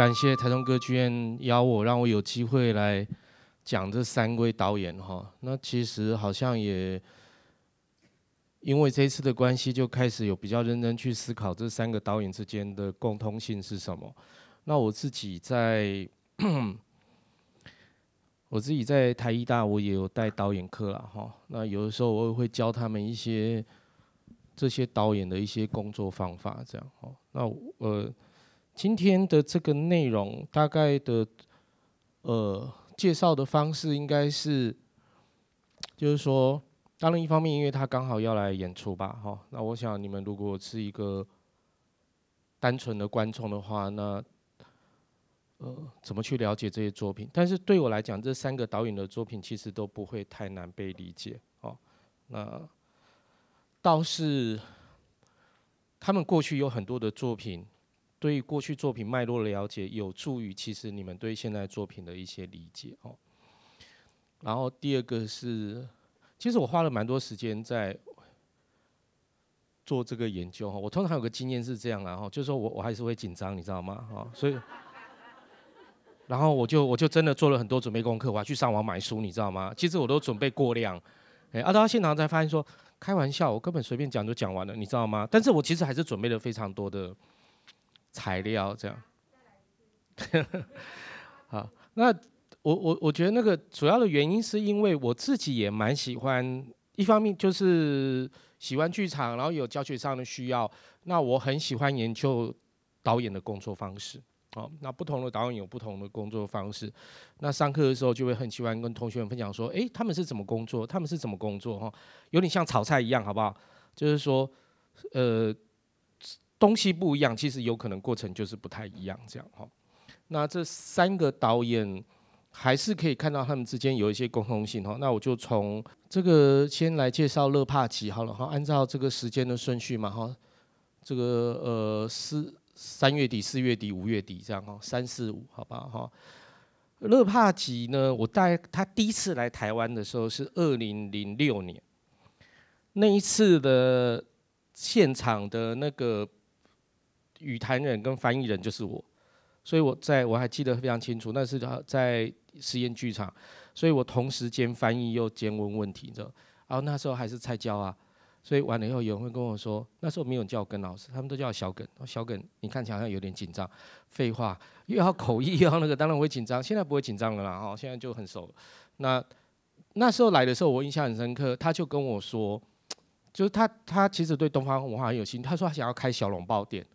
感谢台中歌剧院邀我，让我有机会来讲这三位导演哈。那其实好像也因为这次的关系，就开始有比较认真去思考这三个导演之间的共通性是什么。那我自己在 我自己在台艺大，我也有带导演课了哈。那有的时候我也会教他们一些这些导演的一些工作方法，这样哈。那呃。今天的这个内容大概的呃介绍的方式应该是，就是说，当然一方面因为他刚好要来演出吧，哈，那我想你们如果是一个单纯的观众的话，那呃怎么去了解这些作品？但是对我来讲，这三个导演的作品其实都不会太难被理解，哦，那倒是他们过去有很多的作品。对于过去作品脉络的了解，有助于其实你们对现在作品的一些理解哦。然后第二个是，其实我花了蛮多时间在做这个研究哈。我通常有个经验是这样啊哈，就是说我我还是会紧张，你知道吗？哈，所以，然后我就我就真的做了很多准备功课，我还去上网买书，你知道吗？其实我都准备过量，哎，啊，到现场才发现说，开玩笑，我根本随便讲就讲完了，你知道吗？但是我其实还是准备了非常多的。材料这样，好，那我我我觉得那个主要的原因是因为我自己也蛮喜欢，一方面就是喜欢剧场，然后有教学上的需要，那我很喜欢研究导演的工作方式，哦，那不同的导演有不同的工作方式，那上课的时候就会很喜欢跟同学们分享说，诶，他们是怎么工作，他们是怎么工作，哈，有点像炒菜一样，好不好？就是说，呃。东西不一样，其实有可能过程就是不太一样，这样哈。那这三个导演还是可以看到他们之间有一些共同性哈。那我就从这个先来介绍勒帕吉好了哈，按照这个时间的顺序嘛哈。这个呃四三月底、四月底、五月底这样哈，三四五好吧哈。勒帕吉呢，我带他第一次来台湾的时候是二零零六年，那一次的现场的那个。语坛人跟翻译人就是我，所以我在我还记得非常清楚，那是在实验剧场，所以我同时兼翻译又兼问问题，知道？然后那时候还是菜鸟啊，所以完了以后有人会跟我说，那时候没有人叫我耿老师，他们都叫我小耿。小耿，你看起来好像有点紧张。废话，又要口译又要那个，当然会紧张。现在不会紧张了啦，哈，现在就很熟。那那时候来的时候，我印象很深刻，他就跟我说，就是他他其实对东方文化很有兴趣，他说他想要开小笼包店。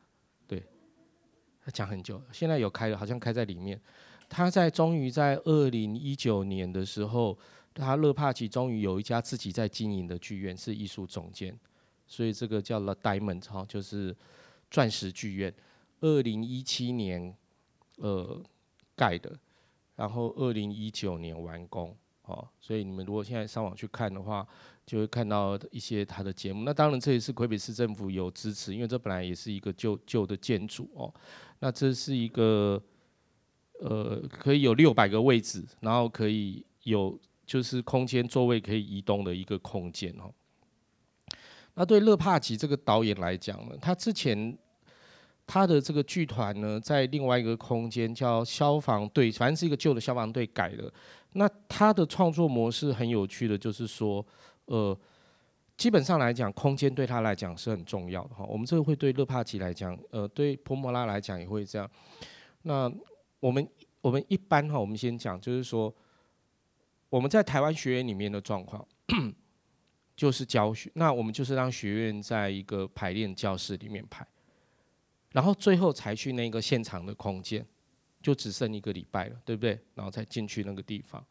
他讲很久，现在有开了，好像开在里面。他在终于在二零一九年的时候，他勒帕奇终于有一家自己在经营的剧院，是艺术总监，所以这个叫 The Diamond 哈，就是钻石剧院。二零一七年呃盖的，然后二零一九年完工。哦，所以你们如果现在上网去看的话，就会看到一些他的节目。那当然这也是魁北市政府有支持，因为这本来也是一个旧旧的建筑哦。那这是一个呃可以有六百个位置，然后可以有就是空间座位可以移动的一个空间哦。那对勒帕吉这个导演来讲呢，他之前。他的这个剧团呢，在另外一个空间叫消防队，反正是一个旧的消防队改的。那他的创作模式很有趣的，就是说，呃，基本上来讲，空间对他来讲是很重要的哈。我们这个会对勒帕吉来讲，呃，对波莫拉来讲也会这样。那我们我们一般哈，我们先讲，就是说，我们在台湾学院里面的状况，就是教学，那我们就是让学院在一个排练教室里面排。然后最后才去那个现场的空间，就只剩一个礼拜了，对不对？然后才进去那个地方。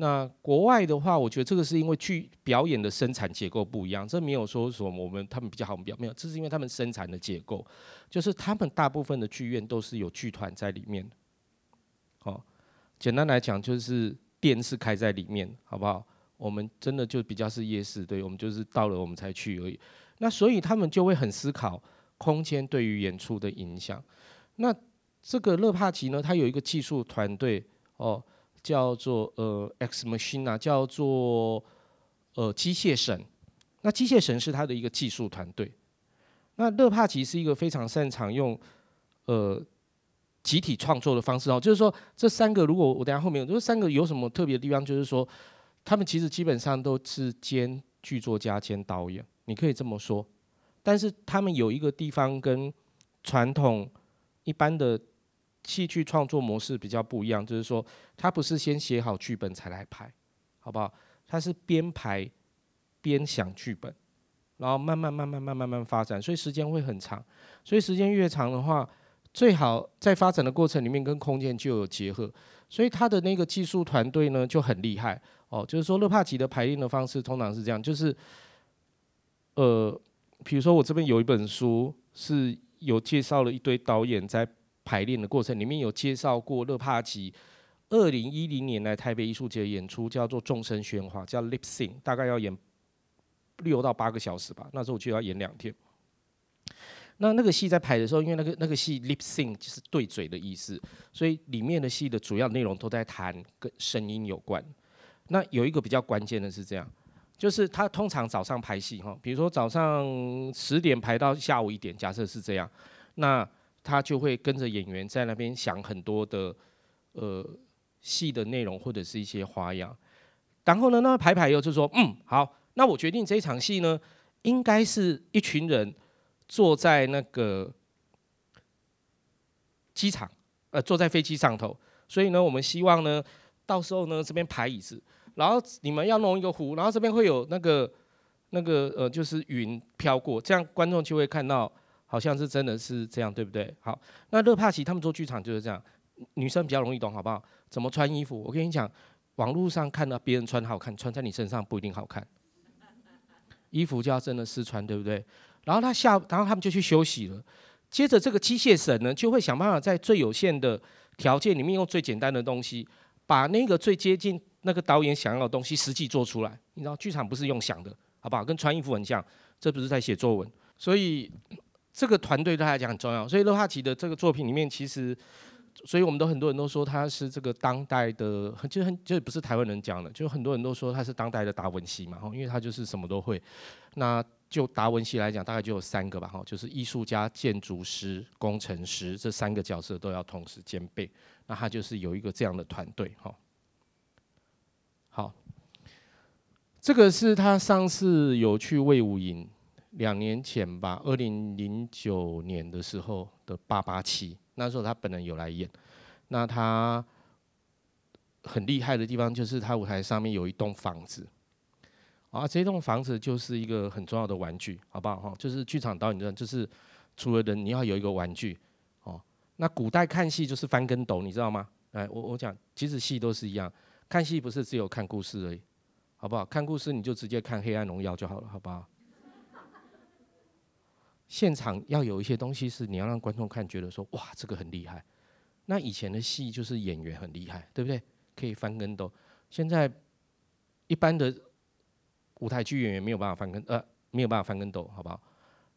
那国外的话，我觉得这个是因为剧表演的生产结构不一样，这没有说什么我们他们比较好，我们比较没有，这是因为他们生产的结构，就是他们大部分的剧院都是有剧团在里面。好，简单来讲就是店是开在里面，好不好？我们真的就比较是夜市，对，我们就是到了我们才去而已。那所以他们就会很思考。空间对于演出的影响，那这个勒帕奇呢，他有一个技术团队哦，叫做呃 Ex Machina，叫做呃机械神。那机械神是他的一个技术团队。那勒帕奇是一个非常擅长用呃集体创作的方式哦，就是说这三个，如果我等下后面，这三个有什么特别的地方？就是说，他们其实基本上都是兼剧作家兼导演，你可以这么说。但是他们有一个地方跟传统一般的戏剧创作模式比较不一样，就是说，他不是先写好剧本才来拍，好不好？他是边排边想剧本，然后慢慢慢慢慢慢慢发展，所以时间会很长。所以时间越长的话，最好在发展的过程里面跟空间就有结合，所以他的那个技术团队呢就很厉害哦。就是说，勒帕吉的排练的方式通常是这样，就是呃，比如说我这边有一本书是有介绍了一堆导演在排练的过程里面有介绍过勒帕吉二零一零年来台北艺术节演出叫做众生喧哗，叫 Lip Sync，大概要演六到八个小时吧，那时候我就要演两天。那那个戏在排的时候，因为那个那个戏 lip sync 就是对嘴的意思，所以里面的戏的主要内容都在谈跟声音有关。那有一个比较关键的是这样，就是他通常早上排戏哈，比如说早上十点排到下午一点，假设是这样，那他就会跟着演员在那边想很多的呃戏的内容或者是一些花样。然后呢，那排排又就说，嗯，好，那我决定这一场戏呢，应该是一群人。坐在那个机场，呃，坐在飞机上头，所以呢，我们希望呢，到时候呢，这边排椅子，然后你们要弄一个湖，然后这边会有那个那个呃，就是云飘过，这样观众就会看到，好像是真的是这样，对不对？好，那勒帕奇他们做剧场就是这样，女生比较容易懂，好不好？怎么穿衣服？我跟你讲，网络上看到别人穿好看，穿在你身上不一定好看，衣服就要真的试穿，对不对？然后他下，然后他们就去休息了。接着这个机械神呢，就会想办法在最有限的条件里面，用最简单的东西，把那个最接近那个导演想要的东西实际做出来。你知道，剧场不是用想的，好不好？跟穿衣服很像，这不是在写作文。所以这个团队对他来讲很重要。所以勒帕奇的这个作品里面，其实，所以我们都很多人都说他是这个当代的，就很就不是台湾人讲的，就很多人都说他是当代的达文西嘛，因为他就是什么都会。那就达文西来讲，大概就有三个吧，哈，就是艺术家、建筑师、工程师这三个角色都要同时兼备。那他就是有一个这样的团队，哈。好，这个是他上次有去魏武营，两年前吧，二零零九年的时候的八八七，那时候他本人有来演。那他很厉害的地方就是他舞台上面有一栋房子。啊，这栋房子就是一个很重要的玩具，好不好？哈，就是剧场导演的，就是除了人，你要有一个玩具，哦。那古代看戏就是翻跟斗，你知道吗？哎，我我讲，其实戏都是一样，看戏不是只有看故事而已，好不好？看故事你就直接看《黑暗荣耀》就好了，好不好？现场要有一些东西是你要让观众看，觉得说哇，这个很厉害。那以前的戏就是演员很厉害，对不对？可以翻跟斗。现在一般的。舞台剧演员没有办法翻跟呃，没有办法翻跟斗，好不好？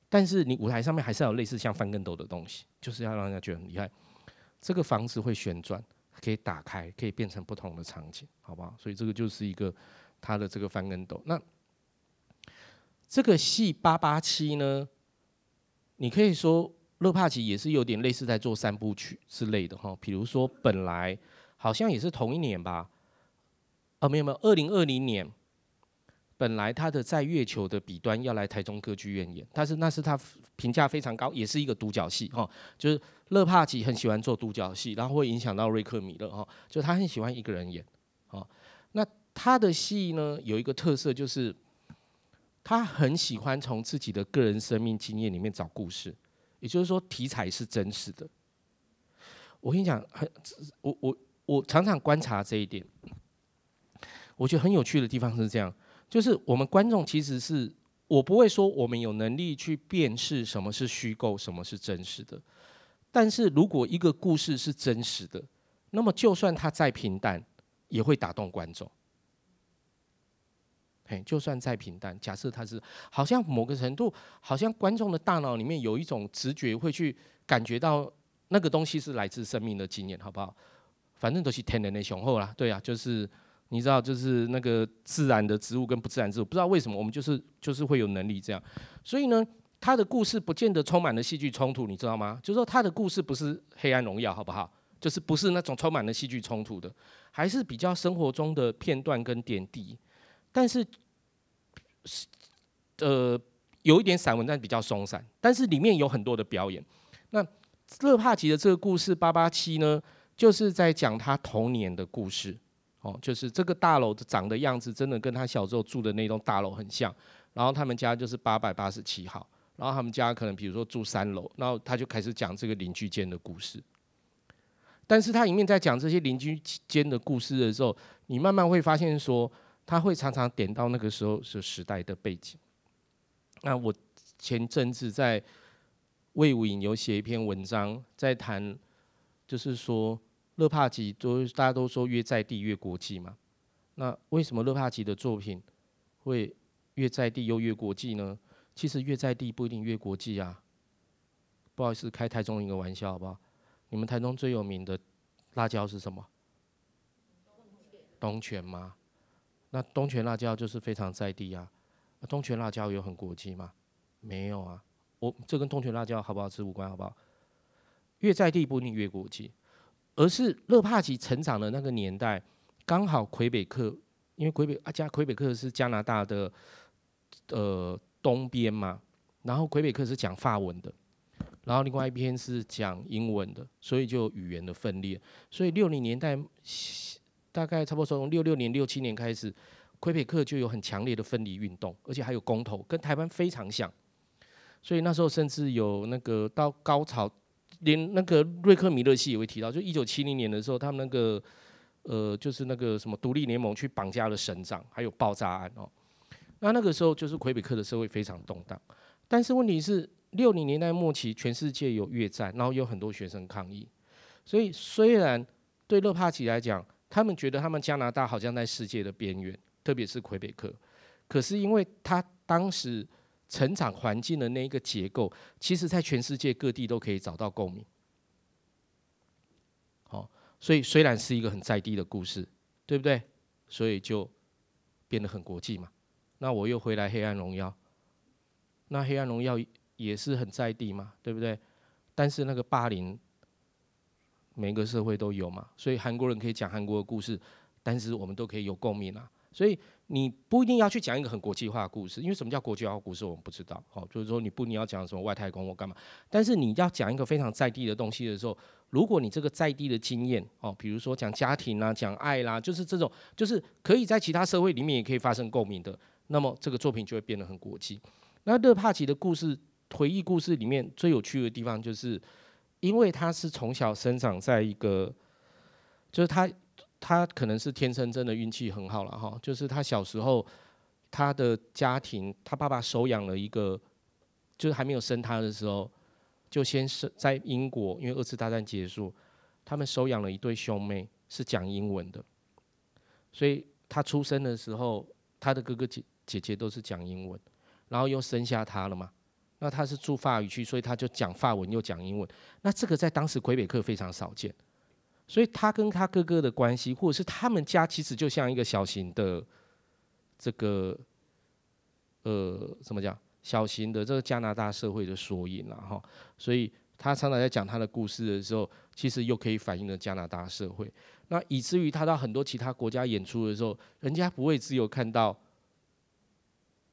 但是你舞台上面还是要有类似像翻跟斗的东西，就是要让人家觉得很厉害。这个房子会旋转，可以打开，可以变成不同的场景，好不好？所以这个就是一个他的这个翻跟斗。那这个戏八八七呢，你可以说勒帕奇也是有点类似在做三部曲之类的哈。比如说本来好像也是同一年吧，啊没有没有，二零二零年。本来他的在月球的彼端要来台中歌剧院演，但是那是他评价非常高，也是一个独角戏哈。就是勒帕奇很喜欢做独角戏，然后会影响到瑞克米勒哈。就他很喜欢一个人演，哦。那他的戏呢，有一个特色就是，他很喜欢从自己的个人生命经验里面找故事，也就是说题材是真实的。我跟你讲，很我我我常常观察这一点，我觉得很有趣的地方是这样。就是我们观众其实是，我不会说我们有能力去辨识什么是虚构，什么是真实的。但是如果一个故事是真实的，那么就算它再平淡，也会打动观众。嘿，就算再平淡，假设它是，好像某个程度，好像观众的大脑里面有一种直觉，会去感觉到那个东西是来自生命的经验，好不好？反正都是天然的雄厚啦，对啊，就是。你知道，就是那个自然的植物跟不自然植物，不知道为什么我们就是就是会有能力这样。所以呢，他的故事不见得充满了戏剧冲突，你知道吗？就是说他的故事不是《黑暗荣耀》，好不好？就是不是那种充满了戏剧冲突的，还是比较生活中的片段跟点滴。但是，是呃，有一点散文，但比较松散。但是里面有很多的表演。那勒帕奇的这个故事八八七呢，就是在讲他童年的故事。哦，就是这个大楼的长的样子，真的跟他小时候住的那栋大楼很像。然后他们家就是八百八十七号。然后他们家可能比如说住三楼，然后他就开始讲这个邻居间的故事。但是他一面在讲这些邻居间的故事的时候，你慢慢会发现说，他会常常点到那个时候是时代的背景。那我前阵子在魏武营有写一篇文章，在谈，就是说勒帕吉都大家都说越在地越国际嘛。那为什么勒帕吉的作品会越在地又越国际呢？其实越在地不一定越国际啊。不好意思，开台中一个玩笑好不好？你们台中最有名的辣椒是什么？东泉吗？那东泉辣椒就是非常在地啊。东泉辣椒有很国际吗？没有啊。我这跟东泉辣椒好不好吃无关，好不好？越在地不一定越国际，而是勒帕奇成长的那个年代，刚好魁北克，因为魁北啊加魁北克是加拿大的呃东边嘛，然后魁北克是讲法文的，然后另外一边是讲英文的，所以就语言的分裂。所以六零年代大概差不多从六六年六七年开始，魁北克就有很强烈的分离运动，而且还有公投，跟台湾非常像。所以那时候甚至有那个到高潮，连那个瑞克米勒系也会提到，就一九七零年的时候，他们那个呃就是那个什么独立联盟去绑架了省长，还有爆炸案哦。那那个时候就是魁北克的社会非常动荡，但是问题是六零年代末期，全世界有越战，然后有很多学生抗议，所以虽然对勒帕奇来讲，他们觉得他们加拿大好像在世界的边缘，特别是魁北克，可是因为他当时成长环境的那一个结构，其实在全世界各地都可以找到共鸣。好，所以虽然是一个很在地的故事，对不对？所以就变得很国际嘛。那我又回来《黑暗荣耀》，那《黑暗荣耀》也是很在地嘛，对不对？但是那个霸凌，每个社会都有嘛，所以韩国人可以讲韩国的故事，但是我们都可以有共鸣啊。所以你不一定要去讲一个很国际化的故事，因为什么叫国际化故事，我们不知道。好，就是说你不你要讲什么外太空或干嘛，但是你要讲一个非常在地的东西的时候，如果你这个在地的经验，哦，比如说讲家庭啦、讲爱啦，就是这种，就是可以在其他社会里面也可以发生共鸣的。那么这个作品就会变得很国际。那勒帕奇的故事，回忆故事里面最有趣的地方，就是因为他是从小生长在一个，就是他他可能是天生真的运气很好了哈。就是他小时候他的家庭，他爸爸收养了一个，就是还没有生他的时候，就先生在英国，因为二次大战结束，他们收养了一对兄妹，是讲英文的，所以他出生的时候，他的哥哥姐。姐姐都是讲英文，然后又生下他了嘛，那他是住法语区，所以他就讲法文又讲英文。那这个在当时魁北克非常少见，所以他跟他哥哥的关系，或者是他们家其实就像一个小型的这个呃怎么讲，小型的这个加拿大社会的缩影了哈。所以他常常在讲他的故事的时候，其实又可以反映了加拿大社会。那以至于他到很多其他国家演出的时候，人家不会只有看到。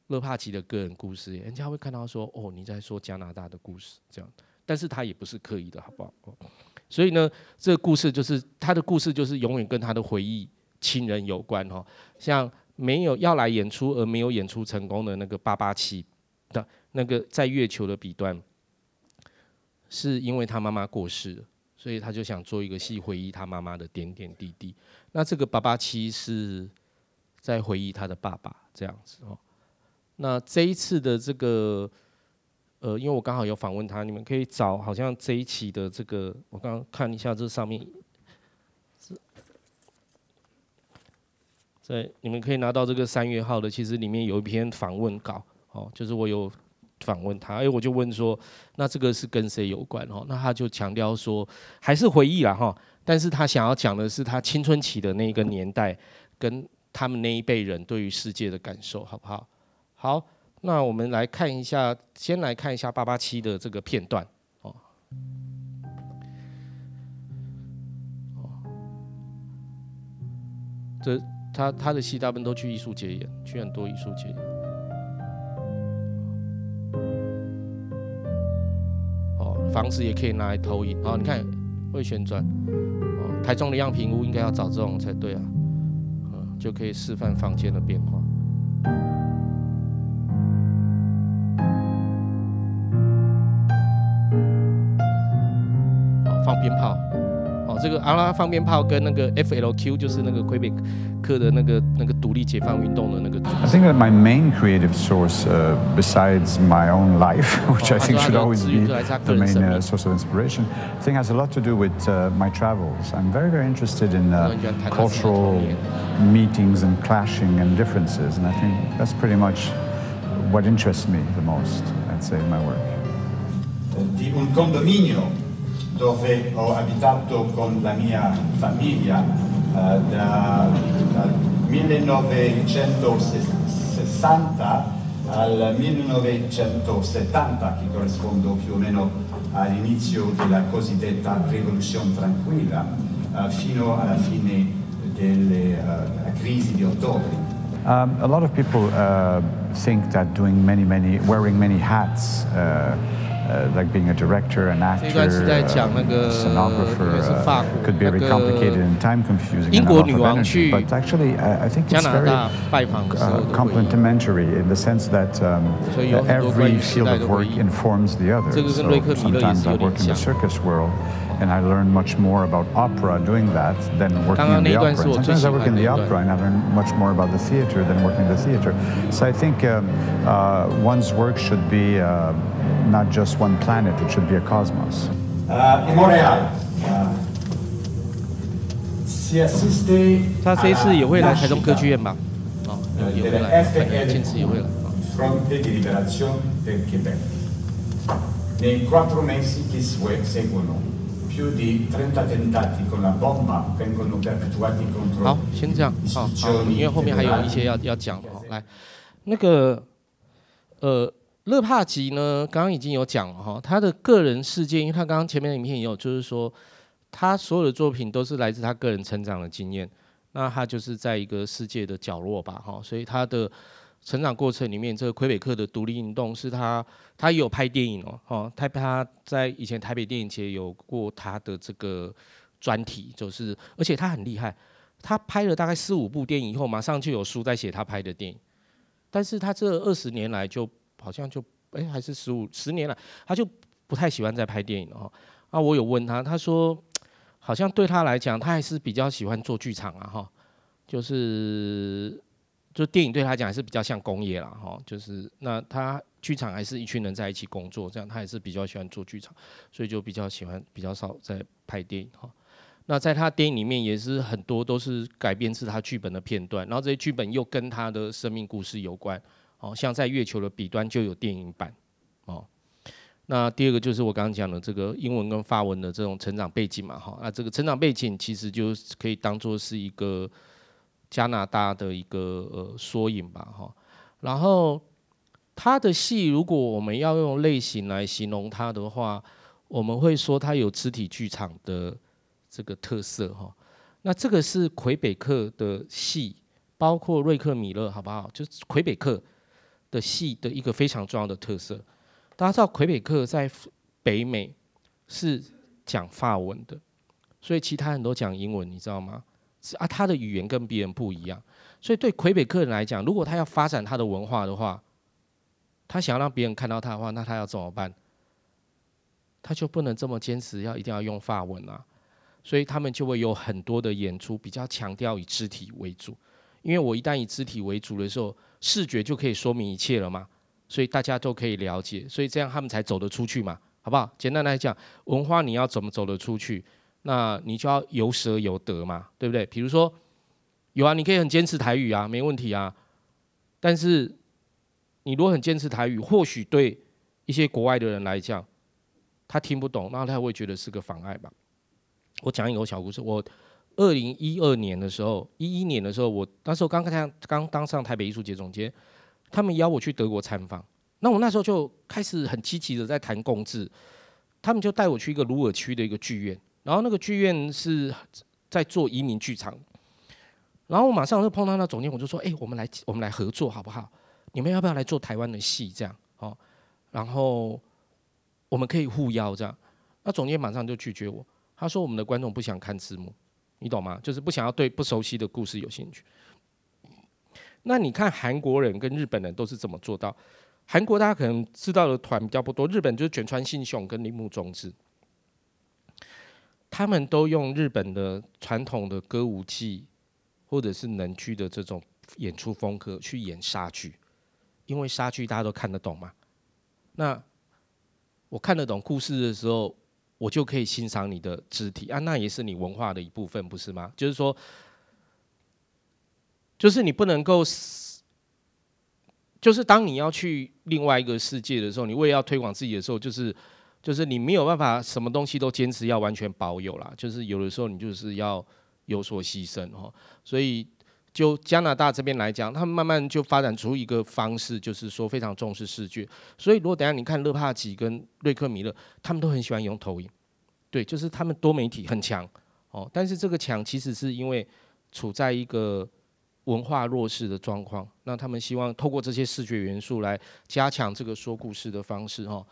勒帕奇的个人故事，人家会看到说：“哦，你在说加拿大的故事。”这样，但是他也不是刻意的，好不好？所以呢，这个故事就是他的故事，就是永远跟他的回忆、亲人有关哈。像没有要来演出而没有演出成功的那个八八七的那个在月球的彼端，是因为他妈妈过世了，所以他就想做一个戏回忆他妈妈的点点滴滴。那这个八八七是在回忆他的爸爸，这样子哦。那这一次的这个，呃，因为我刚好有访问他，你们可以找，好像这一期的这个，我刚刚看一下这上面，是，在你们可以拿到这个三月号的，其实里面有一篇访问稿，哦，就是我有访问他，哎，我就问说，那这个是跟谁有关？哦，那他就强调说，还是回忆啦，哈，但是他想要讲的是他青春期的那个年代，跟他们那一辈人对于世界的感受，好不好？好，那我们来看一下，先来看一下八八七的这个片段哦。哦，这他他的戏大部分都去艺术节演，去很多艺术节演。哦，房子也可以拿来投影。哦，你看会旋转。哦，台中的样品屋应该要找这种才对啊。嗯，就可以示范房间的变化。放鞭炮，哦，这个阿拉放鞭炮跟那个 FLQ 就是那个魁北克的那个那个独立解放运动的那个。I think that my main creative source, uh, besides my own life, which I think should always be the main uh, source of inspiration, I think has a lot to do with uh, my travels. I'm very, very interested in uh, cultural meetings and clashing and differences, and I think that's pretty much what interests me the most, I'd say, in my work. Di un condominio dove ho abitato con la mia famiglia da, dal 1960 al 1970, che corrisponde più o meno all'inizio della cosiddetta rivoluzione tranquilla, uh, fino alla fine della uh, crisi di ottobre. Um, a lot of people uh, think that doing many, many, wearing many hats uh, uh, like being a director, an actor, a cenographer, uh, could be very complicated and time confusing and energy. But actually, I, I think it's very uh, complementary in the sense that um, every field of work informs the other. So sometimes I work in the circus world and I learned much more about opera doing that than working in the opera. Sometimes I work in the opera and I learn much more about the theater than working in the theater. So I think um, uh, one's work should be uh, not just one planet, it should be a cosmos. in Montreal. Fronte di Liberazione. Nei quattro mesi che seguono più di 30 attentati con la bomba vengono perpetuati contro 好，先这样，好好，因为后面还有一些要要讲哦。来，那个，呃。勒帕吉呢，刚刚已经有讲了哈，他的个人事件，因为他刚刚前面的影片也有，就是说他所有的作品都是来自他个人成长的经验，那他就是在一个世界的角落吧，哈，所以他的成长过程里面，这个魁北克的独立运动是他，他也有拍电影哦，哦，他他在以前台北电影节有过他的这个专题，就是而且他很厉害，他拍了大概四五部电影以后，马上就有书在写他拍的电影，但是他这二十年来就。好像就哎、还是十五十年了，他就不太喜欢再拍电影了哈。啊，我有问他，他说好像对他来讲，他还是比较喜欢做剧场啊哈。就是就电影对他讲还是比较像工业啦哈。就是那他剧场还是一群人在一起工作，这样他还是比较喜欢做剧场，所以就比较喜欢比较少在拍电影哈。那在他电影里面也是很多都是改编自他剧本的片段，然后这些剧本又跟他的生命故事有关。哦，像在月球的彼端就有电影版，哦，那第二个就是我刚刚讲的这个英文跟法文的这种成长背景嘛，哈，那这个成长背景其实就可以当做是一个加拿大的一个呃缩影吧，哈，然后他的戏如果我们要用类型来形容他的话，我们会说他有肢体剧场的这个特色，哈，那这个是魁北克的戏，包括瑞克米勒，好不好？就是魁北克。的戏的一个非常重要的特色，大家知道魁北克在北美是讲法文的，所以其他人都讲英文，你知道吗？啊，他的语言跟别人不一样，所以对魁北克人来讲，如果他要发展他的文化的话，他想要让别人看到他的话，那他要怎么办？他就不能这么坚持要一定要用法文啊，所以他们就会有很多的演出比较强调以肢体为主，因为我一旦以肢体为主的时候。视觉就可以说明一切了嘛，所以大家都可以了解，所以这样他们才走得出去嘛，好不好？简单来讲，文化你要怎么走得出去？那你就要有舍有得嘛，对不对？比如说，有啊，你可以很坚持台语啊，没问题啊。但是你如果很坚持台语，或许对一些国外的人来讲，他听不懂，那他会觉得是个妨碍吧。我讲一个小故事，我。二零一二年的时候，一一年的时候，我那时候刚刚刚当上台北艺术节总监，他们邀我去德国参访，那我那时候就开始很积极的在谈共治，他们就带我去一个鲁尔区的一个剧院，然后那个剧院是在做移民剧场，然后我马上就碰到那总监，我就说：“哎，我们来我们来合作好不好？你们要不要来做台湾的戏？这样哦，然后我们可以互邀这样。”那总监马上就拒绝我，他说：“我们的观众不想看字幕，你懂吗？就是不想要对不熟悉的故事有兴趣。”那你看韩国人跟日本人都是怎么做到？韩国大家可能知道的团比较不多，日本就是卷川信雄跟铃木忠志，他们都用日本的传统的歌舞伎或者是能剧的这种演出风格去演莎剧，因为莎剧大家都看得懂嘛。那我看得懂故事的时候，我就可以欣赏你的肢体啊，那也是你文化的一部分，不是吗？就是说。就是你不能够，就是当你要去另外一个世界的时候，你为了要推广自己的时候，就是就是你没有办法什么东西都坚持要完全保有啦，就是有的时候你就是要有所牺牲哈。所以就加拿大这边来讲，他们慢慢就发展出一个方式，就是说非常重视视觉。所以如果等下你看勒帕吉跟瑞克米勒，他们都很喜欢用投影，对，就是他们多媒体很强哦。但是这个强其实是因为处在一个。文化弱势的状况，那他们希望透过这些视觉元素来加强这个说故事的方式哈。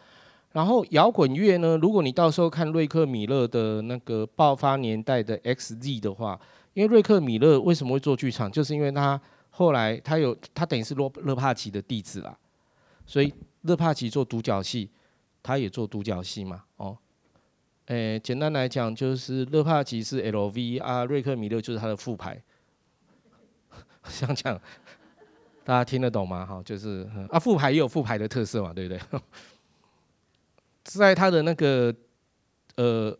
然后摇滚乐呢，如果你到时候看瑞克米勒的那个爆发年代的 XZ 的话，因为瑞克米勒为什么会做剧场，就是因为他后来他有他等于是洛勒帕奇的弟子啦，所以勒帕奇做独角戏，他也做独角戏嘛哦。诶，简单来讲就是勒帕奇是 LV 啊，瑞克米勒就是他的副牌。想讲，大家听得懂吗？哈，就是啊，副牌也有副牌的特色嘛，对不对？在他的那个呃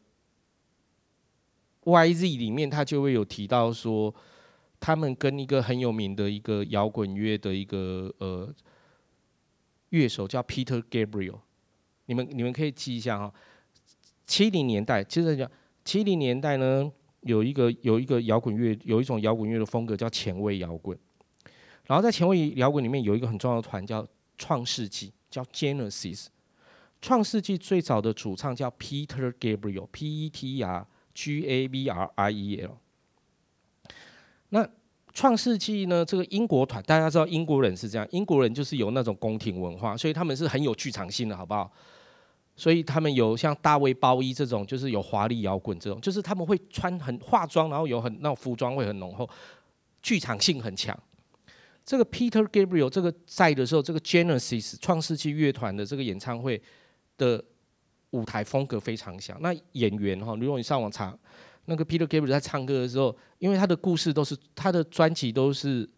YZ 里面，他就会有提到说，他们跟一个很有名的一个摇滚乐的一个呃乐手叫 Peter Gabriel，你们你们可以记一下哈。七零年代，其实讲七零年代呢。有一个有一个摇滚乐，有一种摇滚乐的风格叫前卫摇滚。然后在前卫摇滚里面有一个很重要的团叫创世纪，叫 Genesis。创世纪最早的主唱叫 Peter Gabriel，P-E-T-R-G-A-B-R-I-E-L。那创世纪呢？这个英国团大家知道，英国人是这样，英国人就是有那种宫廷文化，所以他们是很有剧场性的，好不好？所以他们有像大卫鲍伊这种，就是有华丽摇滚这种，就是他们会穿很化妆，然后有很那种服装会很浓厚，剧场性很强。这个 Peter Gabriel 这个在的时候，这个 Genesis 创世纪乐团的这个演唱会的舞台风格非常像。那演员哈，如果你上网查，那个 Peter Gabriel 在唱歌的时候，因为他的故事都是他的专辑都是。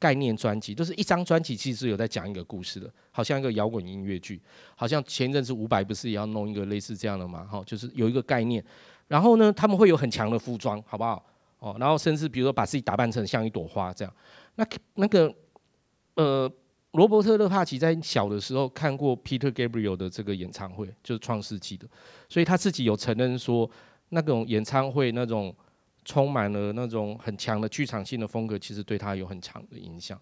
概念专辑就是一张专辑，其实有在讲一个故事的，好像一个摇滚音乐剧，好像前阵子伍佰不是也要弄一个类似这样的嘛？哈，就是有一个概念，然后呢，他们会有很强的服装，好不好？哦，然后甚至比如说把自己打扮成像一朵花这样。那那个呃，罗伯特·勒帕奇在小的时候看过 Peter Gabriel 的这个演唱会，就是创世纪的，所以他自己有承认说，那种演唱会那种。充满了那种很强的剧场性的风格，其实对他有很强的影响。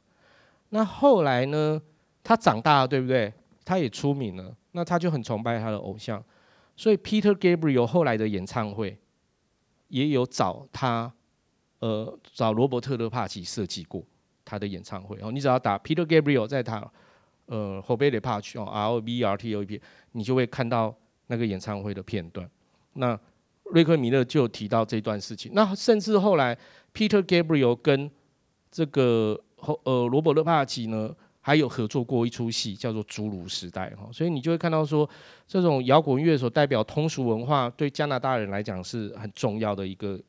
那后来呢，他长大了，对不对？他也出名了，那他就很崇拜他的偶像。所以 Peter Gabriel 后来的演唱会也有找他，呃，找罗伯特·勒帕奇设计过他的演唱会。哦，你只要打 Peter Gabriel 在他，呃，Robert Lepage 哦，R O B E R T O P，你就会看到那个演唱会的片段。那瑞克米勒就提到这段事情，那甚至后来，Peter Gabriel 跟这个呃罗伯勒帕奇呢，还有合作过一出戏，叫做《侏儒时代》哈，所以你就会看到说，这种摇滚乐所代表通俗文化，对加拿大人来讲是很重要的一个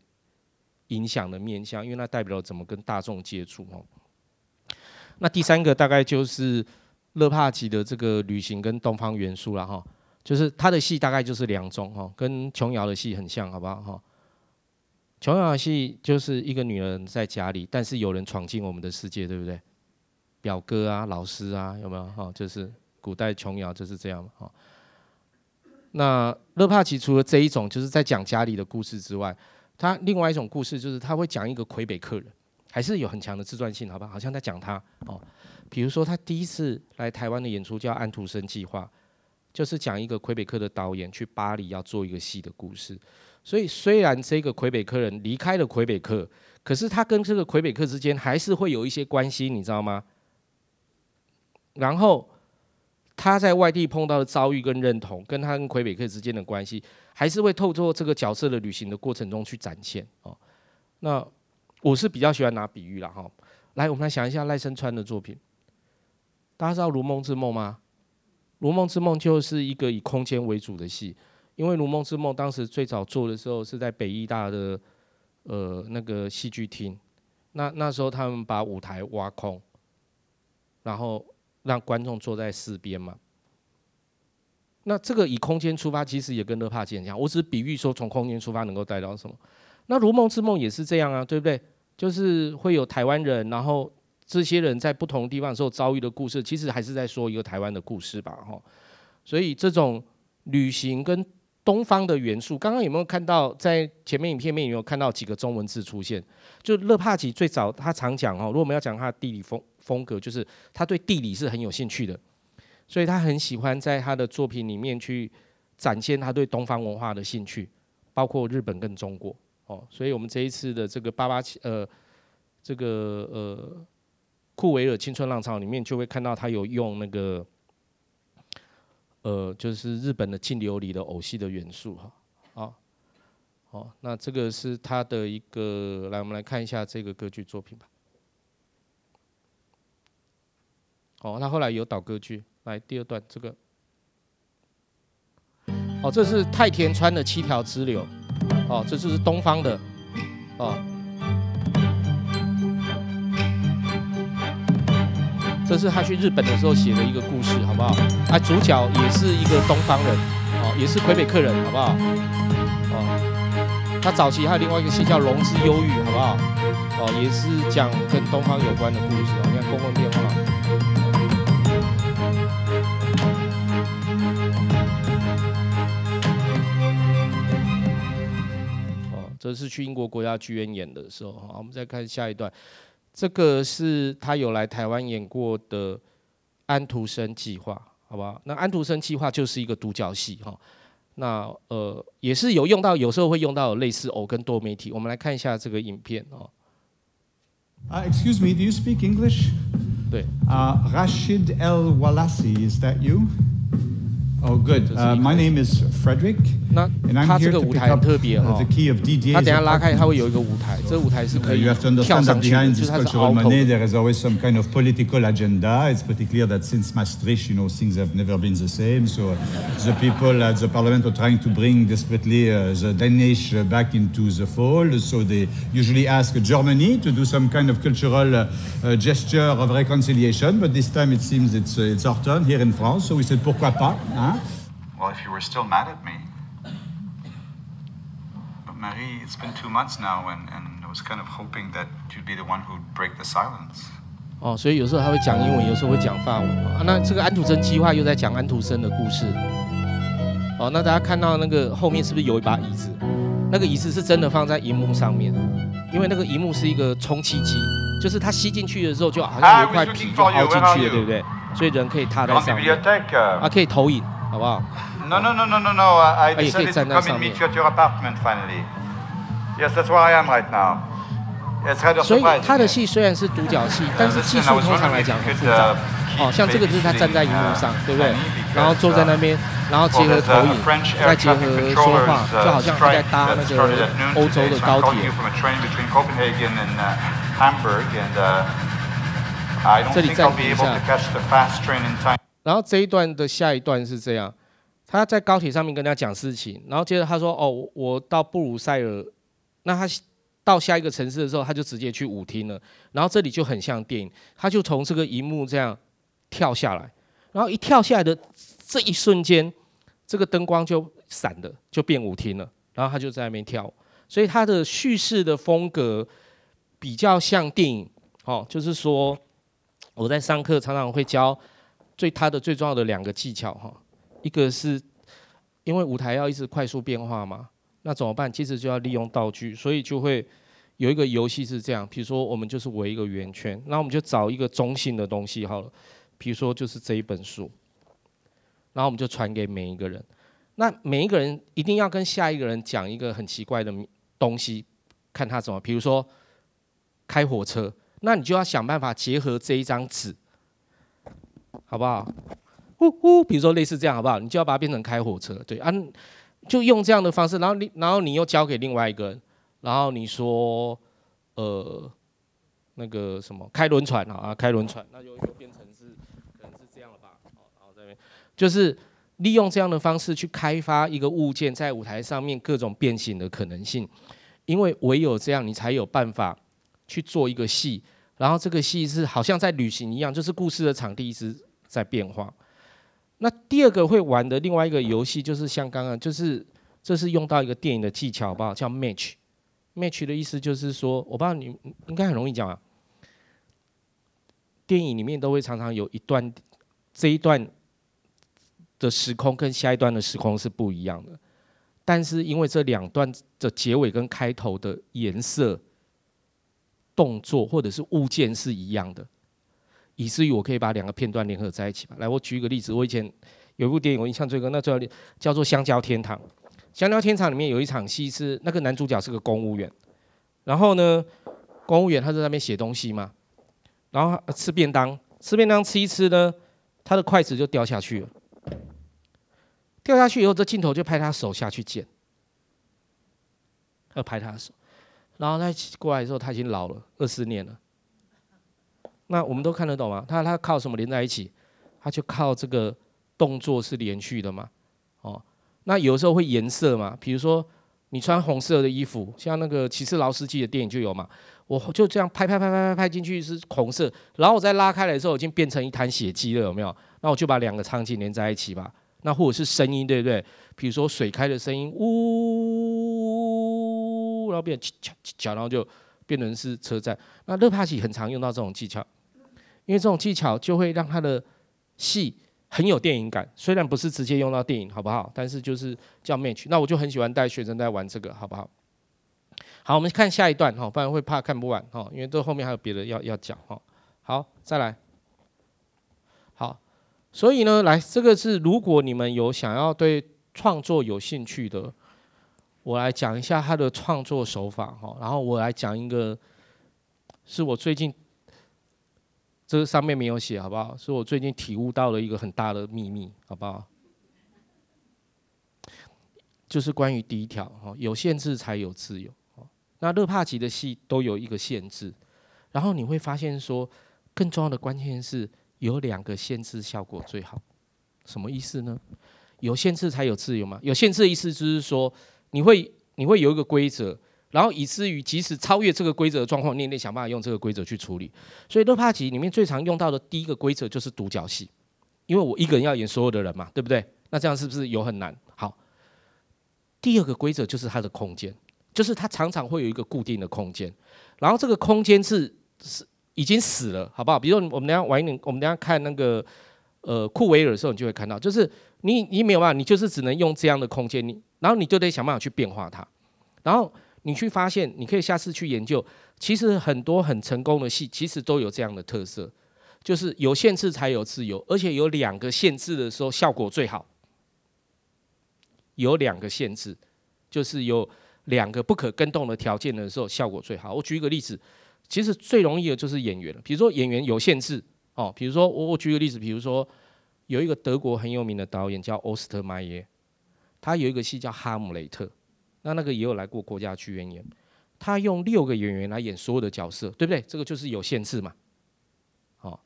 影响的面向，因为它代表了怎么跟大众接触哈。那第三个大概就是勒帕奇的这个旅行跟东方元素了哈。就是他的戏大概就是两种哈，跟琼瑶的戏很像，好不好哈？琼瑶的戏就是一个女人在家里，但是有人闯进我们的世界，对不对？表哥啊，老师啊，有没有哈？就是古代琼瑶就是这样哈。那勒帕奇除了这一种就是在讲家里的故事之外，他另外一种故事就是他会讲一个魁北克人，还是有很强的自传性，好吧？好像在讲他哦，比如说他第一次来台湾的演出叫《安徒生计划》，就是讲一个魁北克的导演去巴黎要做一个戏的故事。所以虽然这个魁北克人离开了魁北克，可是他跟这个魁北克之间还是会有一些关系，你知道吗？然后他在外地碰到的遭遇跟认同，跟他跟魁北克之间的关系，还是会透过这个角色的旅行的过程中去展现哦。那我是比较喜欢拿比喻了哈。来，我们来想一下赖声川的作品，大家知道《如梦之梦》吗？《如梦之梦》就是一个以空间为主的戏。因为《如梦之梦》当时最早做的时候是在北艺大的呃那个戏剧厅，那那时候他们把舞台挖空，然后让观众坐在四边嘛。那这个以空间出发，其实也跟勒帕剑一样。我只是比喻说从空间出发能够带到什么。那《如梦之梦》也是这样啊，对不对？就是会有台湾人，然后这些人在不同地方的时候遭遇的故事，其实还是在说一个台湾的故事吧，哈。所以这种旅行跟东方的元素，刚刚有没有看到在前面影片面有没有看到几个中文字出现？就勒帕吉最早他常讲哦，如果我们要讲他的地理风风格，就是他对地理是很有兴趣的，所以他很喜欢在他的作品里面去展现他对东方文化的兴趣，包括日本跟中国哦。所以我们这一次的这个八八七呃这个呃库维尔青春浪潮里面，就会看到他有用那个。呃，就是日本的净琉璃的偶戏的元素哈，啊，好，那这个是他的一个，来，我们来看一下这个歌剧作品吧。哦，他后来有导歌剧，来第二段这个，哦，这是太田川的七条支流，哦，这就是东方的，哦。这是他去日本的时候写的一个故事，好不好？啊，主角也是一个东方人，哦，也是魁北克人，好不好？哦，他早期还有另外一个戏叫《龙之忧郁》，好不好？哦，也是讲跟东方有关的故事哦。你看公共电话。这是去英国国家剧院演的时候。好，我们再看下一段。这个是他有来台湾演过的《安徒生计划》，好不好？那《安徒生计划》就是一个独角戏哈。那呃也是有用到，有时候会用到类似偶跟多媒体。我们来看一下这个影片哦。Uh, excuse me, do you speak English? 对。Uh, Rashid El Walasi, is that you? Oh, good. My name is Frederick. 那他这个舞台很特别哦。他等下拉开，他会有一个舞台，这个舞台是可以跳上去的，就是它是凹透的。There is always some kind of political agenda. It's pretty clear that since Maastricht, you know, things have never been the same. So the people at the parliament are trying to bring desperately the Danish back into the fold. So they usually ask Germany to do some kind of cultural gesture of reconciliation. But this time it seems it's it's our turn here in France. So we said, pourquoi pas? Well, if you were still mad at me. But Marie, it's been two months now, and, and I was kind of hoping that you'd be the one who'd break the silence. 哦，所以有时候他会讲英文，有时候会讲法文。啊，那这个安徒生计划又在讲安徒生的故事。哦，那大家看到那个后面是不是有一把椅子？那个椅子是真的放在荧幕上面，因为那个荧幕是一个充气机，就是它吸进去的时候就好像有一块皮就凹进去了，对不对？所以人可以踏在上面，啊，可以投影，好不好？No no no no no no. I decided to come and meet you at your apartment finally. Yes, that's where I am right now. 所以他的戏虽然是独角戏，但是技术通常来讲很复杂。哦，像这个就是他站在荧幕上，对不对？然后坐在那边，然后结合投影，再结合说话，就好像他在搭那个欧洲的高铁。这里暂停一下。 然后这一段的下一段是这样，他在高铁上面跟他讲事情，然后接着他说：“哦，我到布鲁塞尔。”那他到下一个城市的时候，他就直接去舞厅了。然后这里就很像电影，他就从这个荧幕这样跳下来，然后一跳下来的这一瞬间，这个灯光就闪的，就变舞厅了。然后他就在那边跳，所以他的叙事的风格比较像电影。哦，就是说。我在上课常常会教最他的最重要的两个技巧哈，一个是因为舞台要一直快速变化嘛，那怎么办？其实就要利用道具，所以就会有一个游戏是这样，比如说我们就是围一个圆圈，那我们就找一个中性的东西好了，比如说就是这一本书，然后我们就传给每一个人。那每一个人一定要跟下一个人讲一个很奇怪的东西，看他怎么。比如说开火车，那你就要想办法结合这一张纸，好不好？呼呼，比如说类似这样，好不好？你就要把它变成开火车，对啊，就用这样的方式，然后你，然后你又交给另外一个，然后你说，呃，那个什么开轮船啊，开轮船，那就又变成是可能是这样了吧？好，然后这边就是。利用这样的方式去开发一个物件在舞台上面各种变形的可能性，因为唯有这样，你才有办法去做一个戏，然后这个戏是好像在旅行一样，就是故事的场地一直在变化。那第二个会玩的另外一个游戏，就是像刚刚，就是这是用到一个电影的技巧，好不好？叫 match。match 的意思就是说，我不知道你应该很容易讲啊。电影里面都会常常有一段，这一段。的时空跟下一段的时空是不一样的，但是因为这两段的结尾跟开头的颜色、动作或者是物件是一样的，以至于我可以把两个片段联合在一起吧。来，我举一个例子，我以前有部电影我印象最深，那叫叫做《香蕉天堂》。《香蕉天堂》里面有一场戏是那个男主角是个公务员，然后呢，公务员他在那边写东西嘛，然后吃便当，吃便当吃一吃呢，他的筷子就掉下去了。掉下去以后，这镜头就拍他手下去捡，要拍他的手，然后他过来的时候，他已经老了二十年了。那我们都看得懂吗？他他靠什么连在一起？他就靠这个动作是连续的嘛。哦，那有时候会颜色嘛，比如说你穿红色的衣服，像那个《骑士劳斯基》的电影就有嘛。我就这样拍拍拍拍拍拍进去是红色，然后我再拉开来的时候，已经变成一滩血迹了，有没有？那我就把两个场景连在一起吧。那或者是声音，对不对？比如说水开的声音，呜，然后变成嘁嘁嘁，然后就变成是车站。那勒帕奇很常用到这种技巧，因为这种技巧就会让他的戏很有电影感。虽然不是直接用到电影，好不好？但是就是叫 match。那我就很喜欢带学生在玩这个，好不好？好，我们看下一段哈，不然会怕看不完哈，因为这后面还有别的要要讲哈。好，再来。好所以呢，来这个是如果你们有想要对创作有兴趣的，我来讲一下他的创作手法哈。然后我来讲一个，是我最近这上面没有写，好不好？是我最近体悟到了一个很大的秘密，好不好？就是关于第一条哈，有限制才有自由。那勒帕奇的戏都有一个限制，然后你会发现说，更重要的关键是。有两个限制效果最好，什么意思呢？有限制才有自由嘛。有限制的意思就是说，你会你会有一个规则，然后以至于即使超越这个规则的状况，你也得想办法用这个规则去处理。所以勒帕奇里面最常用到的第一个规则就是独角戏，因为我一个人要演所有的人嘛，对不对？那这样是不是有很难？好，第二个规则就是它的空间，就是它常常会有一个固定的空间，然后这个空间是是。已经死了，好不好？比如说，我们等下晚一点，我们等下看那个呃库维尔的时候，你就会看到，就是你你没有办法，你就是只能用这样的空间，你然后你就得想办法去变化它，然后你去发现，你可以下次去研究，其实很多很成功的戏，其实都有这样的特色，就是有限制才有自由，而且有两个限制的时候效果最好，有两个限制，就是有两个不可更动的条件的时候效果最好。我举一个例子。其实最容易的就是演员了，比如说演员有限制哦，比如说我我举个例子，比如说有一个德国很有名的导演叫欧斯特迈耶，他有一个戏叫《哈姆雷特》，那那个也有来过国家剧院演，他用六个演员来演所有的角色，对不对？这个就是有限制嘛，好。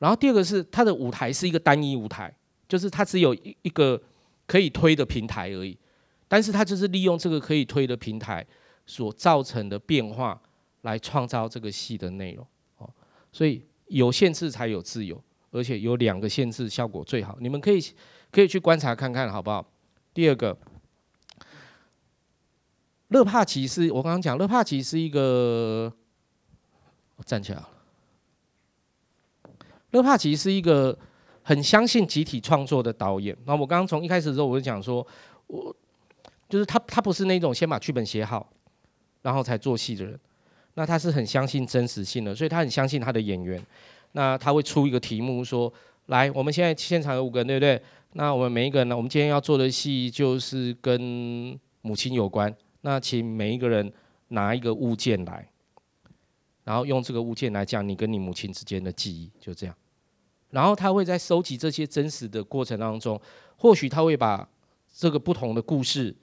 然后第二个是他的舞台是一个单一舞台，就是他只有一一个可以推的平台而已，但是他就是利用这个可以推的平台所造成的变化。来创造这个戏的内容，哦，所以有限制才有自由，而且有两个限制效果最好。你们可以可以去观察看看，好不好？第二个，勒帕奇是我刚刚讲，勒帕奇是一个，我站起来了。勒帕奇是一个很相信集体创作的导演。那我刚刚从一开始的时候我就讲说，我就是他他不是那种先把剧本写好。然后才做戏的人。那他是很相信真实性的，所以他很相信他的演员。那他会出一个题目说：“来，我们现在现场有五个人，对不对？那我们每一个人呢，我们今天要做的戏就是跟母亲有关。那请每一个人拿一个物件来，然后用这个物件来讲你跟你母亲之间的记忆，就这样。然后他会在收集这些真实的过程当中，或许他会把这个不同的故事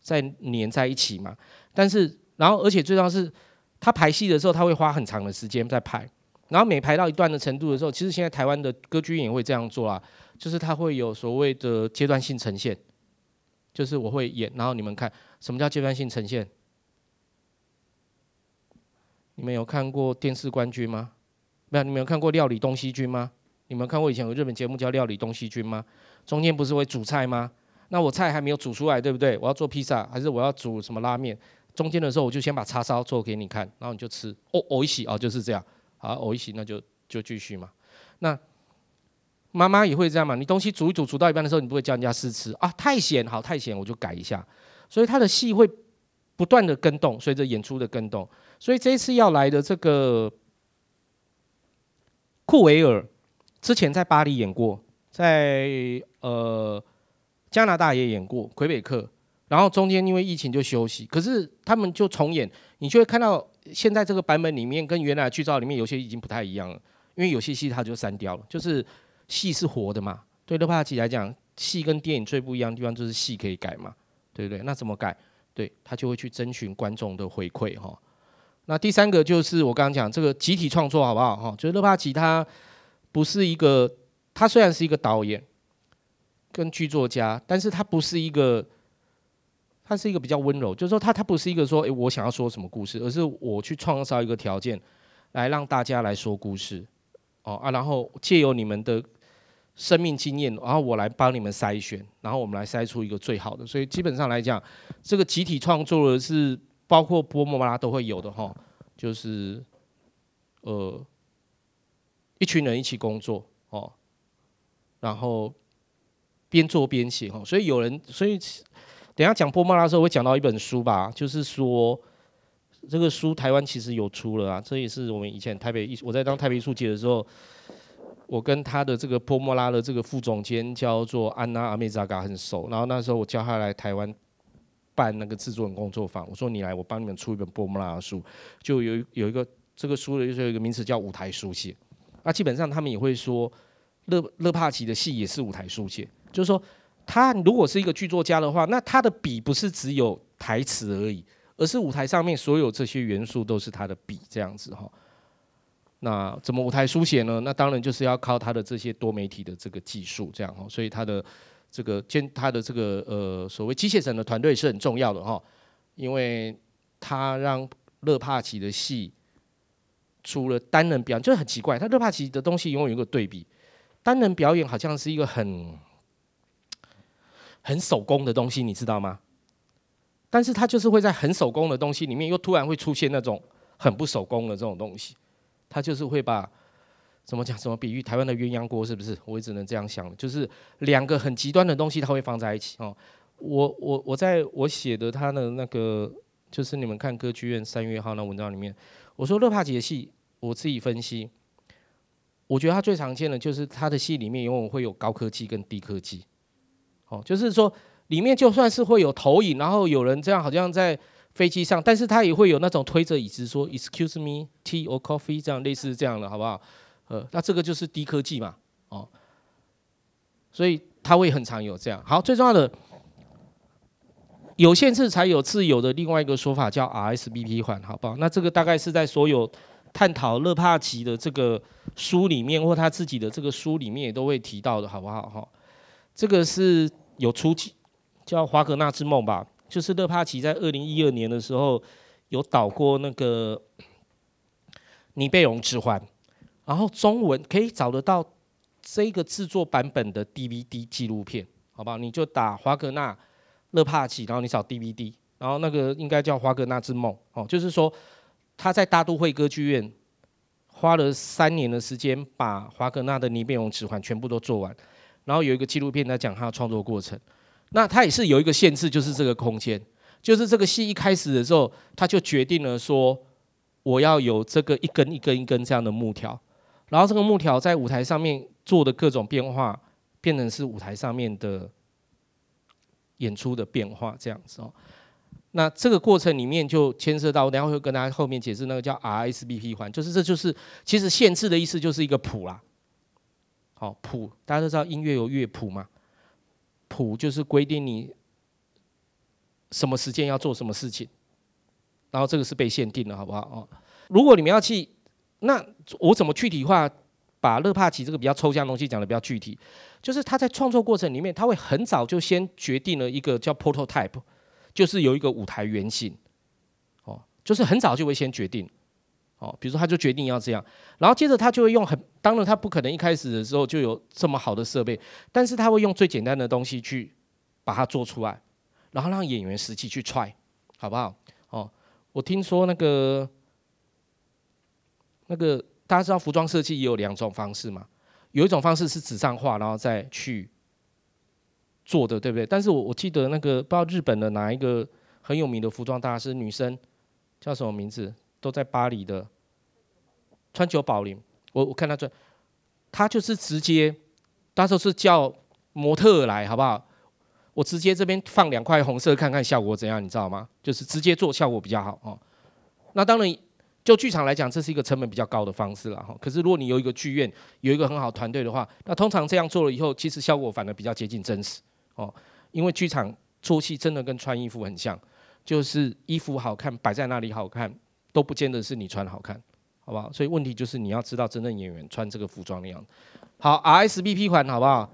再连在一起嘛。但是，然后而且最重要是。他排戏的时候，他会花很长的时间在排，然后每排到一段的程度的时候，其实现在台湾的歌剧也会这样做啊，就是他会有所谓的阶段性呈现，就是我会演，然后你们看什么叫阶段性呈现？你们有看过电视冠军吗？没有，你们有看过料理东西军吗？你们看过以前有日本节目叫料理东西军吗？中间不是会煮菜吗？那我菜还没有煮出来，对不对？我要做披萨，还是我要煮什么拉面？中间的时候，我就先把叉烧做给你看，然后你就吃。哦，偶一起哦，就是这样。好，偶一起，那就就继续嘛。那妈妈也会这样嘛？你东西煮一煮，煮到一半的时候，你不会叫人家试吃啊？太咸，好，太咸，我就改一下。所以他的戏会不断的更动，随着演出的更动。所以这一次要来的这个库维尔，之前在巴黎演过，在呃加拿大也演过，魁北克。然后中间因为疫情就休息，可是他们就重演，你就会看到现在这个版本里面跟原来的剧照里面有些已经不太一样了，因为有些戏它就删掉了，就是戏是活的嘛。对勒帕奇来讲，戏跟电影最不一样的地方就是戏可以改嘛，对不对？那怎么改？对，他就会去征询观众的回馈哈。那第三个就是我刚刚讲这个集体创作好不好哈？就是乐帕奇他不是一个，他虽然是一个导演跟剧作家，但是他不是一个。他是一个比较温柔，就是说他他不是一个说，诶，我想要说什么故事，而是我去创造一个条件，来让大家来说故事，哦啊，然后借由你们的生命经验，然后我来帮你们筛选，然后我们来筛出一个最好的。所以基本上来讲，这个集体创作的是包括波莫拉都会有的哈，就是呃一群人一起工作哦，然后边做边写哈，所以有人所以。等下讲波莫拉的时候会讲到一本书吧，就是说这个书台湾其实有出了啊，这也是我们以前台北艺我在当台北艺术节的时候，我跟他的这个波莫拉的这个副总监叫做安娜阿梅扎嘎很熟，然后那时候我叫他来台湾办那个制作人工作坊，我说你来我帮你们出一本波莫拉的书，就有有一个这个书的就是有一个名词叫舞台书写，那基本上他们也会说勒勒帕奇的戏也是舞台书写，就是说。他如果是一个剧作家的话，那他的笔不是只有台词而已，而是舞台上面所有这些元素都是他的笔这样子哈。那怎么舞台书写呢？那当然就是要靠他的这些多媒体的这个技术这样哈。所以他的这个兼他的这个呃所谓机械神的团队是很重要的哈，因为他让勒帕奇的戏除了单人表演，就是很奇怪，他勒帕奇的东西永远有一个对比，单人表演好像是一个很。很手工的东西，你知道吗？但是他就是会在很手工的东西里面，又突然会出现那种很不手工的这种东西。他就是会把怎么讲？怎么比喻？台湾的鸳鸯锅是不是？我也只能这样想，就是两个很极端的东西，它会放在一起哦。我我我在我写的他的那个，就是你们看歌剧院三月号那文章里面，我说勒帕奇的戏，我自己分析，我觉得他最常见的就是他的戏里面永远会有高科技跟低科技。哦，就是说，里面就算是会有投影，然后有人这样好像在飞机上，但是他也会有那种推着椅子说 “excuse me, tea or coffee” 这样类似这样的，好不好？呃，那这个就是低科技嘛，哦，所以他会很常有这样。好，最重要的，有限制才有自由的另外一个说法叫 RSVP 环，好不好？那这个大概是在所有探讨勒帕奇的这个书里面，或他自己的这个书里面也都会提到的，好不好？哈。这个是有出记，叫《华格纳之梦》吧，就是勒帕奇在二零一二年的时候有导过那个《尼贝龙之环》，然后中文可以找得到这个制作版本的 DVD 纪录片，好不好？你就打华格纳勒帕奇，然后你找 DVD，然后那个应该叫《华格纳之梦》哦，就是说他在大都会歌剧院花了三年的时间，把华格纳的《尼贝龙之环》全部都做完。然后有一个纪录片在讲他的创作过程，那它也是有一个限制，就是这个空间，就是这个戏一开始的时候，他就决定了说，我要有这个一根一根一根这样的木条，然后这个木条在舞台上面做的各种变化，变成是舞台上面的演出的变化这样子哦。那这个过程里面就牵涉到，等下会跟大家后面解释那个叫 RSBP 环，就是这就是其实限制的意思就是一个谱啦。好，谱大家都知道音乐有乐谱嘛，谱就是规定你。什么时间要做什么事情，然后这个是被限定的，好不好？哦，如果你们要去，那我怎么具体化，把勒帕奇这个比较抽象的东西讲得比较具体，就是他在创作过程里面，他会很早就先决定了一个叫 prototype，就是有一个舞台原型，哦，就是很早就会先决定，哦，比如说他就决定要这样，然后接着他就会用很，当然他不可能一开始的时候就有这么好的设备，但是他会用最简单的东西去把它做出来。然后让演员实际去踹，好不好？哦，我听说那个那个大家知道服装设计也有两种方式嘛，有一种方式是纸上画，然后再去做的，对不对？但是我我记得那个不知道日本的哪一个很有名的服装大师女生叫什么名字，都在巴黎的川久保玲，我我看他这，他就是直接，到时候是叫模特来，好不好？我直接这边放两块红色，看看效果怎样，你知道吗？就是直接做效果比较好哦。那当然，就剧场来讲，这是一个成本比较高的方式了哈。可是如果你有一个剧院，有一个很好团队的话，那通常这样做了以后，其实效果反而比较接近真实哦。因为剧场做戏真的跟穿衣服很像，就是衣服好看摆在那里好看，都不见得是你穿好看，好不好？所以问题就是你要知道真正演员穿这个服装的样子。好，RSVP 环好不好？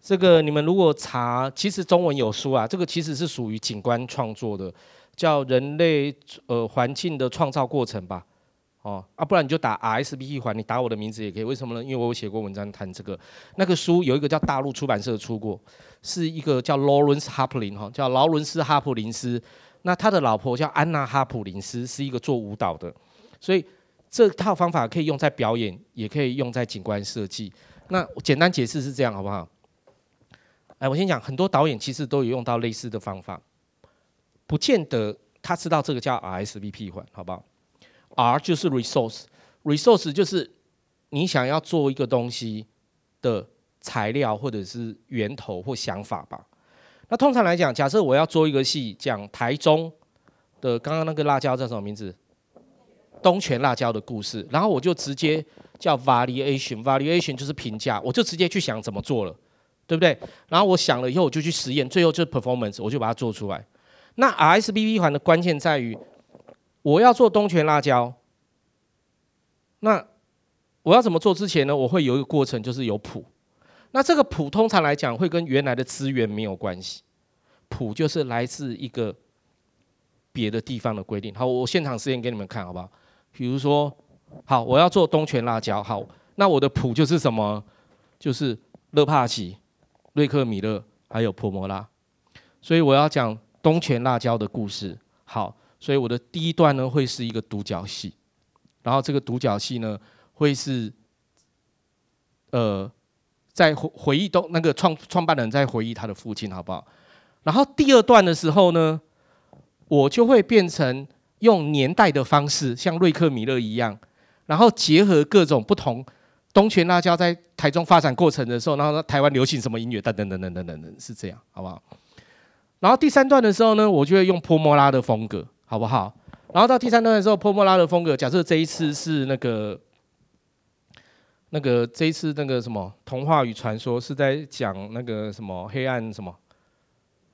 这个你们如果查，其实中文有书啊，这个其实是属于景观创作的，叫人类呃环境的创造过程吧，哦啊，不然你就打 RSVP 环，你打我的名字也可以。为什么呢？因为我有写过文章谈这个。那个书有一个叫大陆出版社出过，是一个叫劳伦斯哈普林哈，叫劳伦斯哈普林斯。那他的老婆叫安娜哈普林斯，是一个做舞蹈的。所以这套方法可以用在表演，也可以用在景观设计。那简单解释是这样，好不好？哎，我先讲，很多导演其实都有用到类似的方法，不见得他知道这个叫 RSVP 环，好不好？R 就是 resource，resource 就是你想要做一个东西的材料或者是源头或想法吧。那通常来讲，假设我要做一个戏，讲台中的刚刚那个辣椒叫什么名字？东泉辣椒的故事，然后我就直接叫 variation，variation 就是评价，我就直接去想怎么做了。对不对？然后我想了以后，我就去实验，最后就是 performance，我就把它做出来。那 RSVP 环的关键在于，我要做东泉辣椒。那我要怎么做之前呢？我会有一个过程，就是有谱。那这个谱通常来讲会跟原来的资源没有关系，谱就是来自一个别的地方的规定。好，我现场实验给你们看好不好？比如说，好，我要做东泉辣椒。好，那我的谱就是什么？就是勒帕奇。瑞克米勒还有普摩拉，所以我要讲东泉辣椒的故事。好，所以我的第一段呢会是一个独角戏，然后这个独角戏呢会是，呃，在回回忆东那个创创办人在回忆他的父亲，好不好？然后第二段的时候呢，我就会变成用年代的方式，像瑞克米勒一样，然后结合各种不同。东泉辣椒在台中发展过程的时候，然后，台湾流行什么音乐？等等等等等等等，是这样，好不好？然后第三段的时候呢，我就会用泼莫拉的风格，好不好？然后到第三段的时候，泼莫拉的风格，假设这一次是那个那个这一次那个什么童话与传说是在讲那个什么黑暗什么？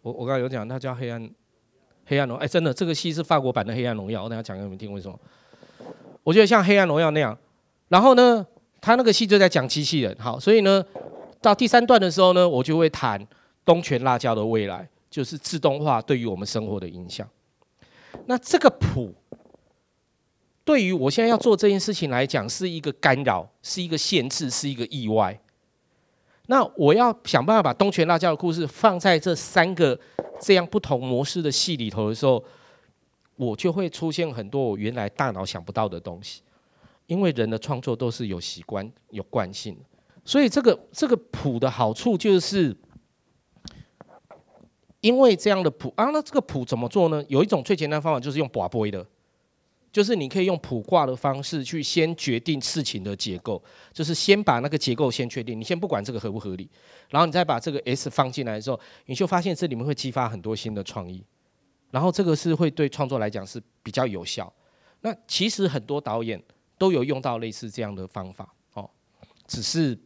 我我刚才有讲，它叫黑暗黑暗荣，哎，真的这个戏是法国版的黑暗荣耀，我等下讲给你们听为什么？我觉得像黑暗荣耀那样，然后呢？他那个戏就在讲机器人，好，所以呢，到第三段的时候呢，我就会谈东泉辣椒的未来，就是自动化对于我们生活的影响。那这个谱对于我现在要做这件事情来讲，是一个干扰，是一个限制，是一个意外。那我要想办法把东泉辣椒的故事放在这三个这样不同模式的戏里头的时候，我就会出现很多我原来大脑想不到的东西。因为人的创作都是有习惯、有惯性的，所以这个这个谱的好处就是，因为这样的谱啊，那这个谱怎么做呢？有一种最简单的方法就是用拔杯的，就是你可以用卜卦的方式去先决定事情的结构，就是先把那个结构先确定，你先不管这个合不合理，然后你再把这个 S 放进来的时候，你就发现这里面会激发很多新的创意，然后这个是会对创作来讲是比较有效。那其实很多导演都有用到类似这样的方法哦，只是。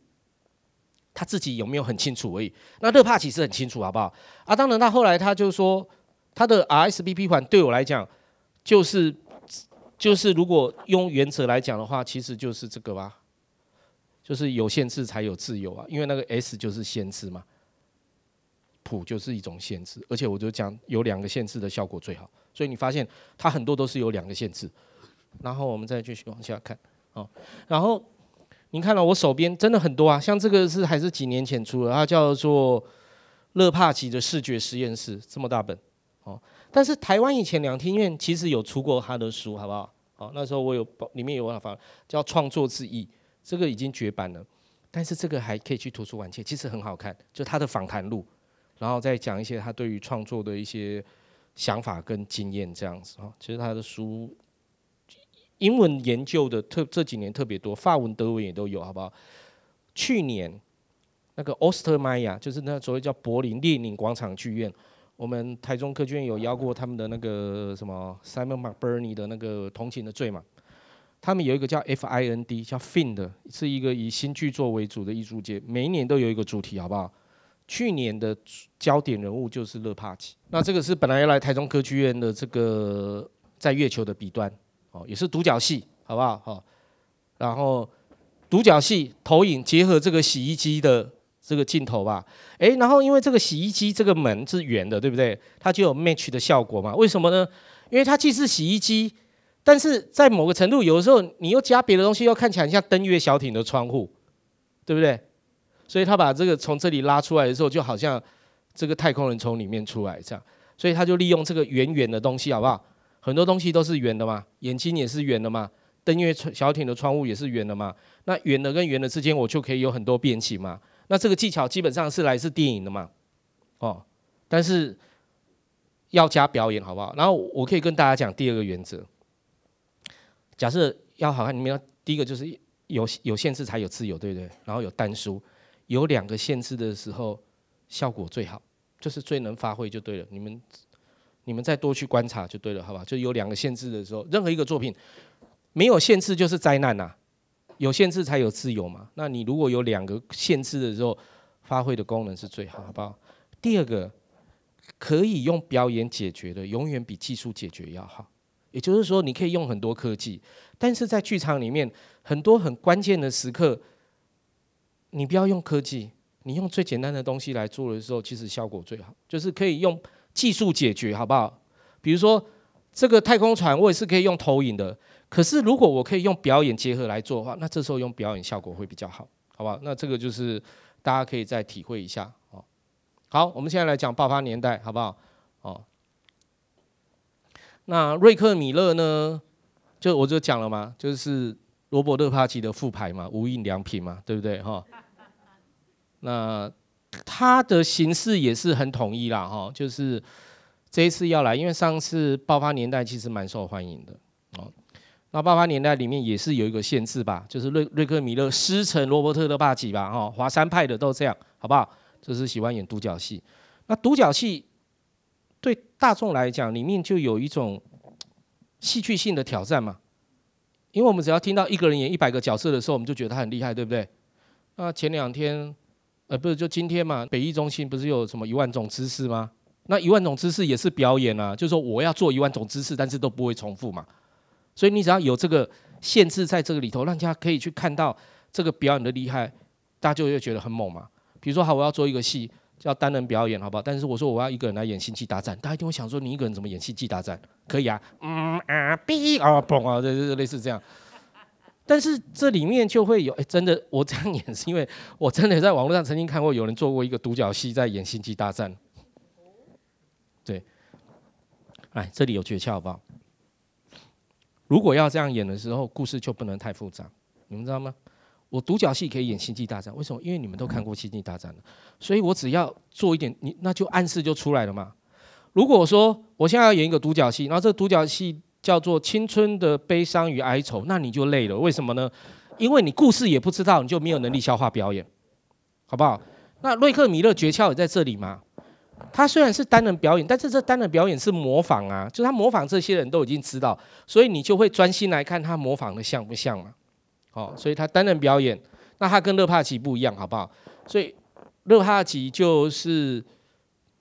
他自己有没有很清楚而已？那热帕齐是很清楚，好不好？啊，当然，他后来他就说，他的 RSBP 环对我来讲，就是就是如果用原则来讲的话，其实就是这个吧，就是有限制才有自由啊，因为那个 S 就是限制嘛，谱就是一种限制，而且我就讲有两个限制的效果最好，所以你发现它很多都是有两个限制，然后我们再继续往下看，哦，然后。您看到我手边真的很多啊，像这个是还是几年前出的，它叫做勒帕齐的视觉实验室，这么大本哦。但是台湾以前两厅院其实有出过他的书，好不好？那时候我有里面有办法叫创作之翼，这个已经绝版了，但是这个还可以去图书馆借，其实很好看，就他的访谈录，然后再讲一些他对于创作的一些想法跟经验这样子啊。其实他的书。英文研究的特这几年特别多，法文、德文也都有，好不好？去年那个 Ostermeyer 就是那所谓叫柏林列宁广场剧院，我们台中歌剧院有邀过他们的那个什么 Simon McBurney 的那个同情的罪嘛，他们有一个叫 FIND 叫 Find，是一个以新剧作为主的艺术节，每一年都有一个主题，好不好？去年的焦点人物就是勒帕齐，那这个是本来要来台中歌剧院的这个在月球的彼端。哦，也是独角戏，好不好？好，然后独角戏投影结合这个洗衣机的这个镜头吧。诶，然后因为这个洗衣机这个门是圆的，对不对？它就有 match 的效果嘛？为什么呢？因为它既是洗衣机，但是在某个程度，有的时候你又加别的东西，又看起来像登月小艇的窗户，对不对？所以他把这个从这里拉出来的时候，就好像这个太空人从里面出来这样。所以他就利用这个圆圆的东西，好不好？很多东西都是圆的嘛，眼睛也是圆的嘛，登月小艇的窗户也是圆的嘛。那圆的跟圆的之间，我就可以有很多变形嘛。那这个技巧基本上是来自电影的嘛，哦，但是要加表演，好不好？然后我可以跟大家讲第二个原则，假设要好看，你们要第一个就是有有限制才有自由，对不对？然后有单书，有两个限制的时候，效果最好，就是最能发挥就对了。你们。你们再多去观察就对了，好吧？就有两个限制的时候，任何一个作品没有限制就是灾难呐，有限制才有自由嘛。那你如果有两个限制的时候，发挥的功能是最好，好不好？第二个，可以用表演解决的，永远比技术解决要好。也就是说，你可以用很多科技，但是在剧场里面，很多很关键的时刻，你不要用科技，你用最简单的东西来做的时候，其实效果最好，就是可以用。技术解决好不好？比如说这个太空船，我也是可以用投影的。可是如果我可以用表演结合来做的话，那这时候用表演效果会比较好，好不好？那这个就是大家可以再体会一下哦。好，我们现在来讲爆发年代，好不好？哦，那瑞克米勒呢？就我就讲了嘛，就是罗伯特·帕奇的副牌嘛，无印良品嘛，对不对？哈，那。他的形式也是很统一啦，哈，就是这一次要来，因为上次爆发年代其实蛮受欢迎的哦。那八八年代里面也是有一个限制吧，就是瑞瑞克米勒师承罗伯特的霸气吧，哈，华山派的都这样，好不好？就是喜欢演独角戏。那独角戏对大众来讲，里面就有一种戏剧性的挑战嘛，因为我们只要听到一个人演一百个角色的时候，我们就觉得他很厉害，对不对？那前两天。呃，不是，就今天嘛，北艺中心不是有什么一万种姿势吗？那一万种姿势也是表演啊，就是说我要做一万种姿势，但是都不会重复嘛。所以你只要有这个限制在这个里头，让大家可以去看到这个表演的厉害，大家就会觉得很猛嘛。比如说，好，我要做一个戏叫单人表演，好不好？但是我说我要一个人来演星际大战，大家一定会想说，你一个人怎么演星际大战？可以啊，嗯啊，哔啊，嘣啊，这这类似这样。但是这里面就会有，哎，真的，我这样演是因为我真的在网络上曾经看过有人做过一个独角戏在演《星际大战》。对，哎，这里有诀窍，好不好？如果要这样演的时候，故事就不能太复杂，你们知道吗？我独角戏可以演《星际大战》，为什么？因为你们都看过《星际大战》了，所以我只要做一点，你那就暗示就出来了嘛。如果说我现在要演一个独角戏，然后这个独角戏叫做《青春的悲伤与哀愁》，那你就累了。为什么呢？因为你故事也不知道，你就没有能力消化表演，好不好？那瑞克米勒诀窍也在这里嘛。他虽然是单人表演，但是这单人表演是模仿啊，就他模仿这些人都已经知道，所以你就会专心来看他模仿的像不像嘛。哦，所以他单人表演，那他跟勒帕奇不一样，好不好？所以勒帕奇就是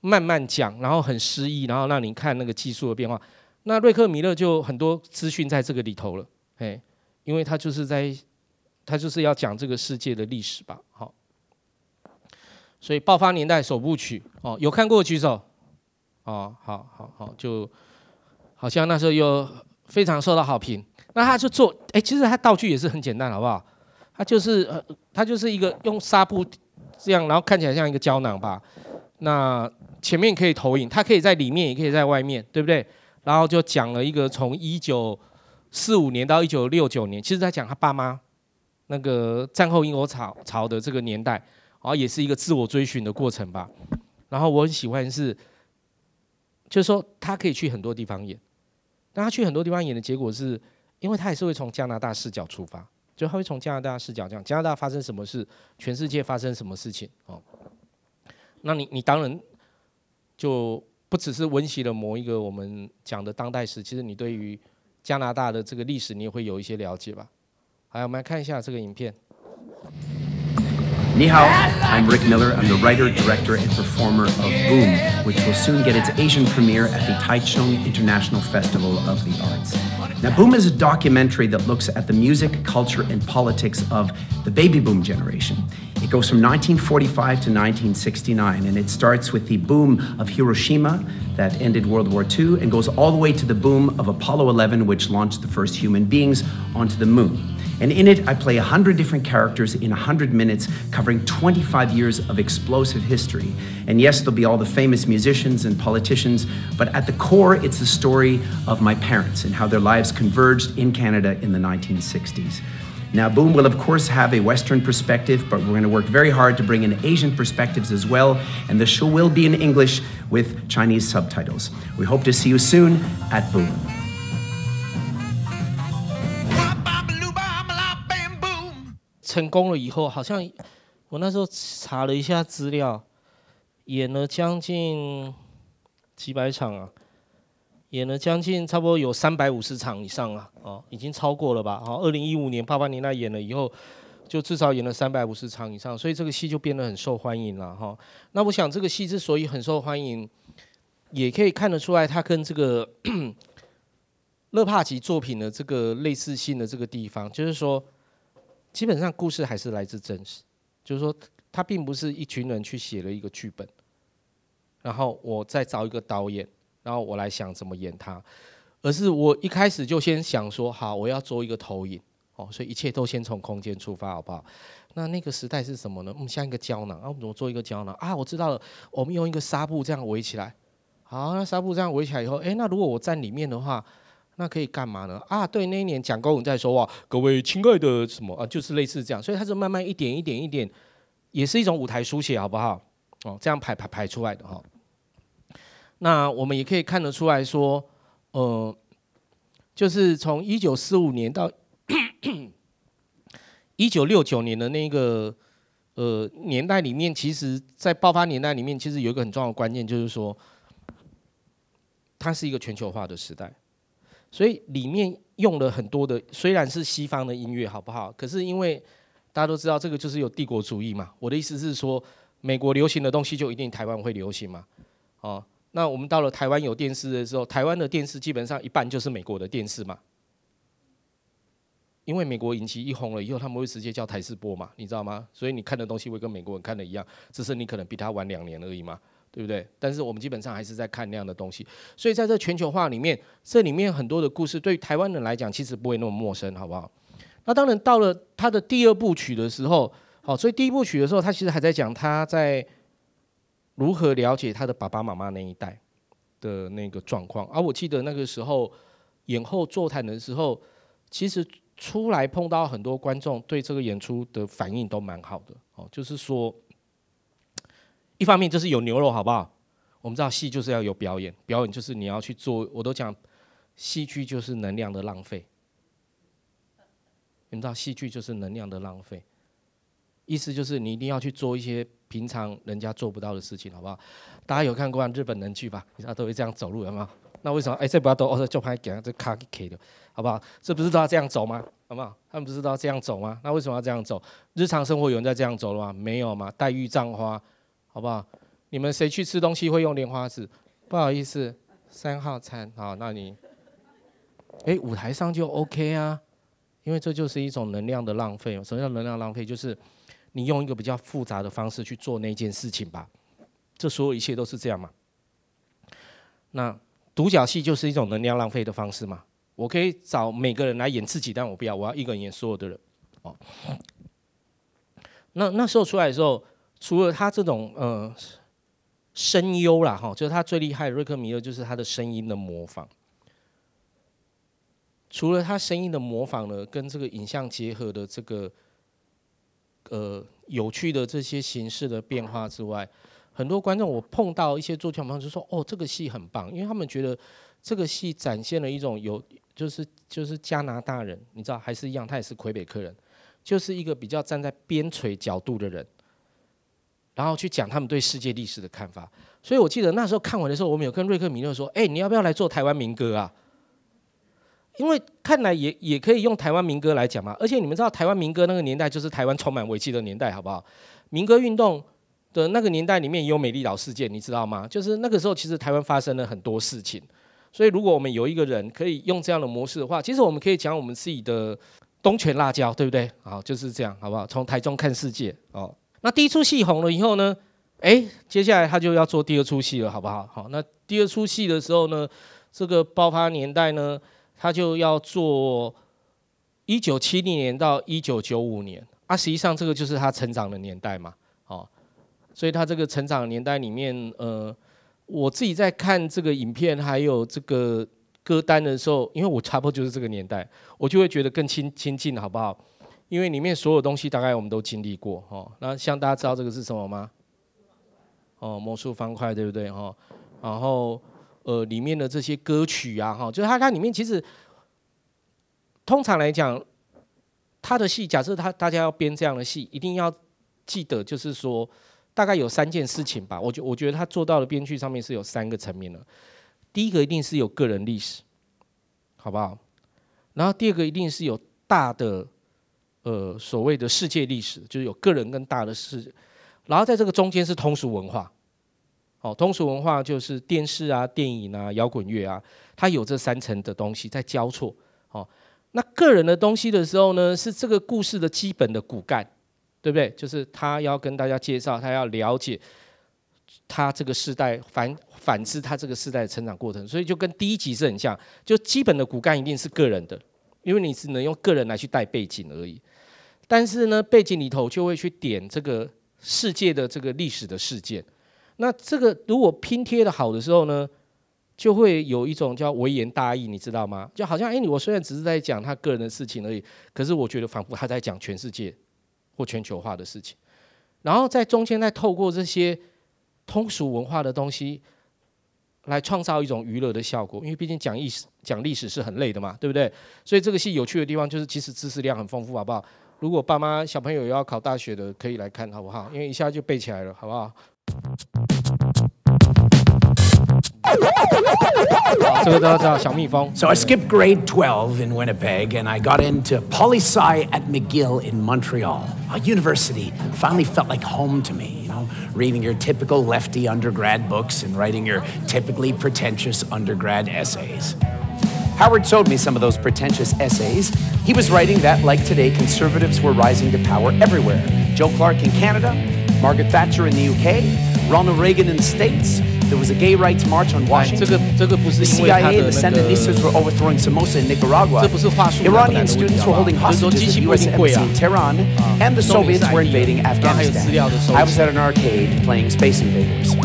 慢慢讲，然后很诗意，然后让你看那个技术的变化。那瑞克米勒就很多资讯在这个里头了，哎，因为他就是在，他就是要讲这个世界的历史吧，好。所以爆发年代首部曲哦，有看过举手，哦，好好好，就好像那时候又非常受到好评。那他就做，哎，其实他道具也是很简单，好不好？他就是呃，他就是一个用纱布这样，然后看起来像一个胶囊吧。那前面可以投影，它可以在里面，也可以在外面，对不对？然后就讲了一个从一九四五年到一九六九年，其实在讲他爸妈那个战后英国潮潮的这个年代。然后也是一个自我追寻的过程吧。然后我很喜欢是，就是说他可以去很多地方演，但他去很多地方演的结果是，因为他也是会从加拿大视角出发，就他会从加拿大视角讲加拿大发生什么事，全世界发生什么事情哦。那你你当然就不只是温习了某一个我们讲的当代史，其实你对于加拿大的这个历史你也会有一些了解吧。好，我们来看一下这个影片。Ni hao, I'm Rick Miller. I'm the writer, director, and performer of Boom, which will soon get its Asian premiere at the Taichung International Festival of the Arts. Now, Boom is a documentary that looks at the music, culture, and politics of the baby boom generation. It goes from 1945 to 1969, and it starts with the boom of Hiroshima that ended World War II and goes all the way to the boom of Apollo 11, which launched the first human beings onto the moon. And in it, I play 100 different characters in 100 minutes, covering 25 years of explosive history. And yes, there'll be all the famous musicians and politicians, but at the core, it's the story of my parents and how their lives converged in Canada in the 1960s. Now, Boom will, of course, have a Western perspective, but we're going to work very hard to bring in Asian perspectives as well. And the show will be in English with Chinese subtitles. We hope to see you soon at Boom. 成功了以后，好像我那时候查了一下资料，演了将近几百场啊，演了将近差不多有三百五十场以上啊，哦，已经超过了吧？好，二零一五年八八年那演了以后，就至少演了三百五十场以上，所以这个戏就变得很受欢迎了哈。那我想这个戏之所以很受欢迎，也可以看得出来，它跟这个 勒帕奇作品的这个类似性的这个地方，就是说。基本上故事还是来自真实，就是说他并不是一群人去写了一个剧本，然后我再找一个导演，然后我来想怎么演他，而是我一开始就先想说好，我要做一个投影，哦，所以一切都先从空间出发，好不好？那那个时代是什么呢？嗯，像一个胶囊，啊，我们怎么做一个胶囊啊？我知道了，我们用一个纱布这样围起来，好，那纱布这样围起来以后，诶，那如果我站里面的话。那可以干嘛呢？啊，对，那一年蒋公文在说哇，各位亲爱的什么啊，就是类似这样，所以他是慢慢一点一点一点，也是一种舞台书写，好不好？哦，这样排排排出来的哈。那我们也可以看得出来说，呃，就是从一九四五年到 一九六九年的那个呃年代里面，其实在爆发年代里面，其实有一个很重要的关键，就是说，它是一个全球化的时代。所以里面用了很多的，虽然是西方的音乐，好不好？可是因为大家都知道，这个就是有帝国主义嘛。我的意思是说，美国流行的东西就一定台湾会流行嘛？哦，那我们到了台湾有电视的时候，台湾的电视基本上一半就是美国的电视嘛。因为美国引起一红了以后，他们会直接叫台视播嘛，你知道吗？所以你看的东西会跟美国人看的一样，只是你可能比他晚两年而已嘛。对不对？但是我们基本上还是在看那样的东西，所以在这全球化里面，这里面很多的故事对台湾人来讲，其实不会那么陌生，好不好？那当然到了他的第二部曲的时候，好，所以第一部曲的时候，他其实还在讲他在如何了解他的爸爸妈妈那一代的那个状况。而我记得那个时候演后座谈的时候，其实出来碰到很多观众，对这个演出的反应都蛮好的哦。就是说，一方面就是有牛肉，好不好？我们知道戏就是要有表演，表演就是你要去做。我都讲，戏剧就是能量的浪费。你知道，戏剧就是能量的浪费，意思就是你一定要去做一些平常人家做不到的事情，好不好？大家有看过日本人剧吧？你知道都会这样走路，有没有？那为什么？哎，这不要抖，哦，就拍给他这卡给 K 的，好不好？这不是都要这样走吗？好不好？他们不是都要这样走吗？那为什么要这样走？日常生活有人在这样走了吗？没有吗？黛玉葬花，好不好？你们谁去吃东西会用莲花指？不好意思，三号餐，好，那你，哎，舞台上就 OK 啊，因为这就是一种能量的浪费。什么叫能量浪费？就是你用一个比较复杂的方式去做那件事情吧。这所有一切都是这样嘛？那。独角戏就是一种能量浪费的方式嘛？我可以找每个人来演自己，但我不要，我要一个人演所有的人。哦，那那时候出来的时候，除了他这种呃声优啦，哈，就是他最厉害的瑞克米勒，就是他的声音的模仿。除了他声音的模仿呢，跟这个影像结合的这个呃有趣的这些形式的变化之外。很多观众，我碰到一些做剧场就说：“哦，这个戏很棒，因为他们觉得这个戏展现了一种有，就是就是加拿大人，你知道还是一样，他也是魁北克人，就是一个比较站在边陲角度的人，然后去讲他们对世界历史的看法。所以我记得那时候看完的时候，我们有跟瑞克米勒说：‘哎，你要不要来做台湾民歌啊？’因为看来也也可以用台湾民歌来讲嘛。而且你们知道，台湾民歌那个年代就是台湾充满危机的年代，好不好？民歌运动。”的那个年代里面也有美丽岛事件，你知道吗？就是那个时候，其实台湾发生了很多事情。所以，如果我们有一个人可以用这样的模式的话，其实我们可以讲我们自己的东泉辣椒，对不对？好，就是这样，好不好？从台中看世界哦。那第一出戏红了以后呢？诶，接下来他就要做第二出戏了，好不好？好，那第二出戏的时候呢，这个爆发年代呢，他就要做一九七零年到一九九五年啊。实际上，这个就是他成长的年代嘛。哦所以他这个成长年代里面，呃，我自己在看这个影片还有这个歌单的时候，因为我差不多就是这个年代，我就会觉得更亲亲近，好不好？因为里面所有东西大概我们都经历过，哦。那像大家知道这个是什么吗？哦，魔术方块，对不对？哈，然后呃，里面的这些歌曲啊，哈，就是它它里面其实通常来讲，他的戏，假设他大家要编这样的戏，一定要记得就是说。大概有三件事情吧，我觉我觉得他做到的编剧上面是有三个层面的。第一个一定是有个人历史，好不好？然后第二个一定是有大的呃所谓的世界历史，就是有个人跟大的事。然后在这个中间是通俗文化，哦，通俗文化就是电视啊、电影啊、摇滚乐啊，它有这三层的东西在交错。哦，那个人的东西的时候呢，是这个故事的基本的骨干。对不对？就是他要跟大家介绍，他要了解他这个时代反反之他这个时代的成长过程，所以就跟第一集是很像，就基本的骨干一定是个人的，因为你只能用个人来去带背景而已。但是呢，背景里头就会去点这个世界的这个历史的事件。那这个如果拼贴的好的时候呢，就会有一种叫微言大义，你知道吗？就好像哎，我虽然只是在讲他个人的事情而已，可是我觉得仿佛他在讲全世界。或全球化的事情，然后在中间再透过这些通俗文化的东西，来创造一种娱乐的效果。因为毕竟讲历史、讲历史是很累的嘛，对不对？所以这个戏有趣的地方就是，其实知识量很丰富，好不好？如果爸妈小朋友要考大学的，可以来看，好不好？因为一下就背起来了，好不好？So I skipped grade 12 in Winnipeg and I got into poli sci at McGill in Montreal. A university finally felt like home to me, you know, reading your typical lefty undergrad books and writing your typically pretentious undergrad essays. Howard showed me some of those pretentious essays. He was writing that, like today, conservatives were rising to power everywhere. Joe Clark in Canada, Margaret Thatcher in the UK, Ronald Reagan in the States, there was a gay rights march on Washington. The CIA and the Sandinistas were overthrowing Somoza in Nicaragua. Iranian students were holding hostages at the U.S. Embassy in Tehran. And the Soviets were invading Afghanistan. I was at an arcade playing Space Invaders.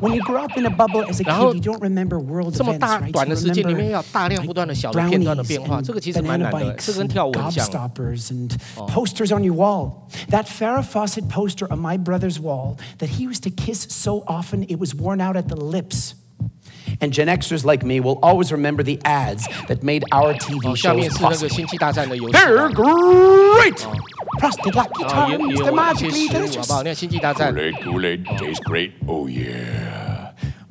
When you grow up in a bubble as a kid, you don't remember world 这么 events, 大 right? 短的 You 时间里 remember 面要大量不断的小的片段的 brownies 变化， and 这个其实蛮 banana 难的， bikes 这跟 and 跳舞很像。 gobstoppers and posters on your wall. That Farrah Fawcett poster on my brother's wall that he used to kiss so often it was worn out at the lips. And Gen Xers like me will always remember the ads that made our 哦 TV 下 shows 面是那个 possible. 星际大战的游戏 They're 嘛。 great! Magically 食物，好 delicious. 不好？那个星际大战，Kool-Aid, Kool-Aid tastes great. Oh yeah.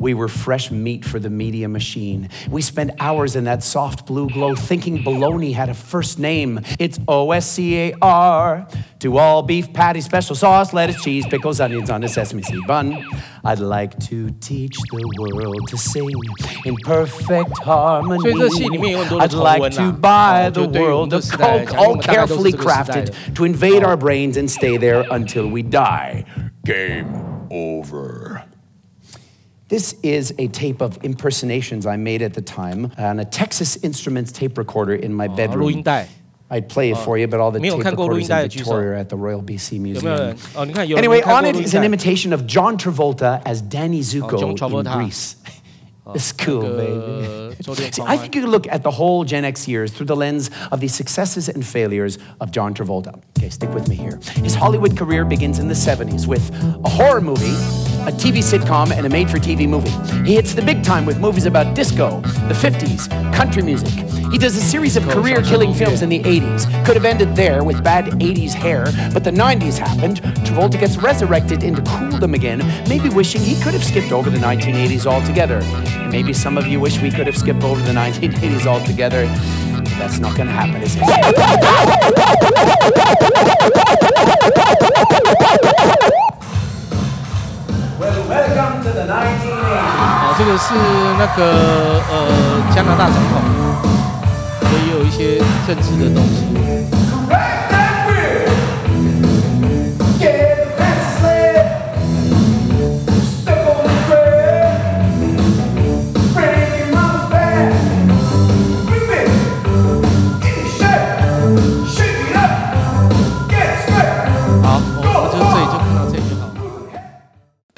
We were fresh meat for the media machine. We spent hours in that soft blue glow thinking bologna had a first name. It's O S C A R. To all beef patty, special sauce, lettuce, cheese, pickles, onions on a sesame seed bun. I'd like to teach the world to sing in perfect harmony. I'd like to buy the world a Coke, all carefully crafted to invade our brains and stay there until we die. Game over. This is a tape of impersonations I made at the time on a Texas Instruments tape recorder in my 录音 bedroom. 带 I'd play it for you, but all the 没有 tape 看过录音 recorders 带的 in 举手。 Victoria at the Royal BC 有没有人 Museum.？哦，你看有人 Anyway, 没看 on 过 it 录音 is an 带 imitation of John Travolta as Danny Zuko John in Travolta. Greece. It's cool, 那 baby. 个周润 See, 发 I think you could look at the whole Gen X years through the lens of the successes and failures of John Travolta. Okay, stick with me here. His Hollywood career begins in the 70s with a horror movie, a TV sitcom, and a made for TV movie. He hits the big time with movies about disco, the 50s, country music. He does a series of career killing films in the 80s. Could have ended there with bad 80s hair, but the 90s happened. Travolta gets resurrected into cooldom again, maybe wishing he could have skipped over the 1980s altogether. Maybe some of you wish we could have skipped over the 1980s altogether. But that's not going to happen, is it? 啊，这个是那个呃加拿大总统，所以有一些政治的东西。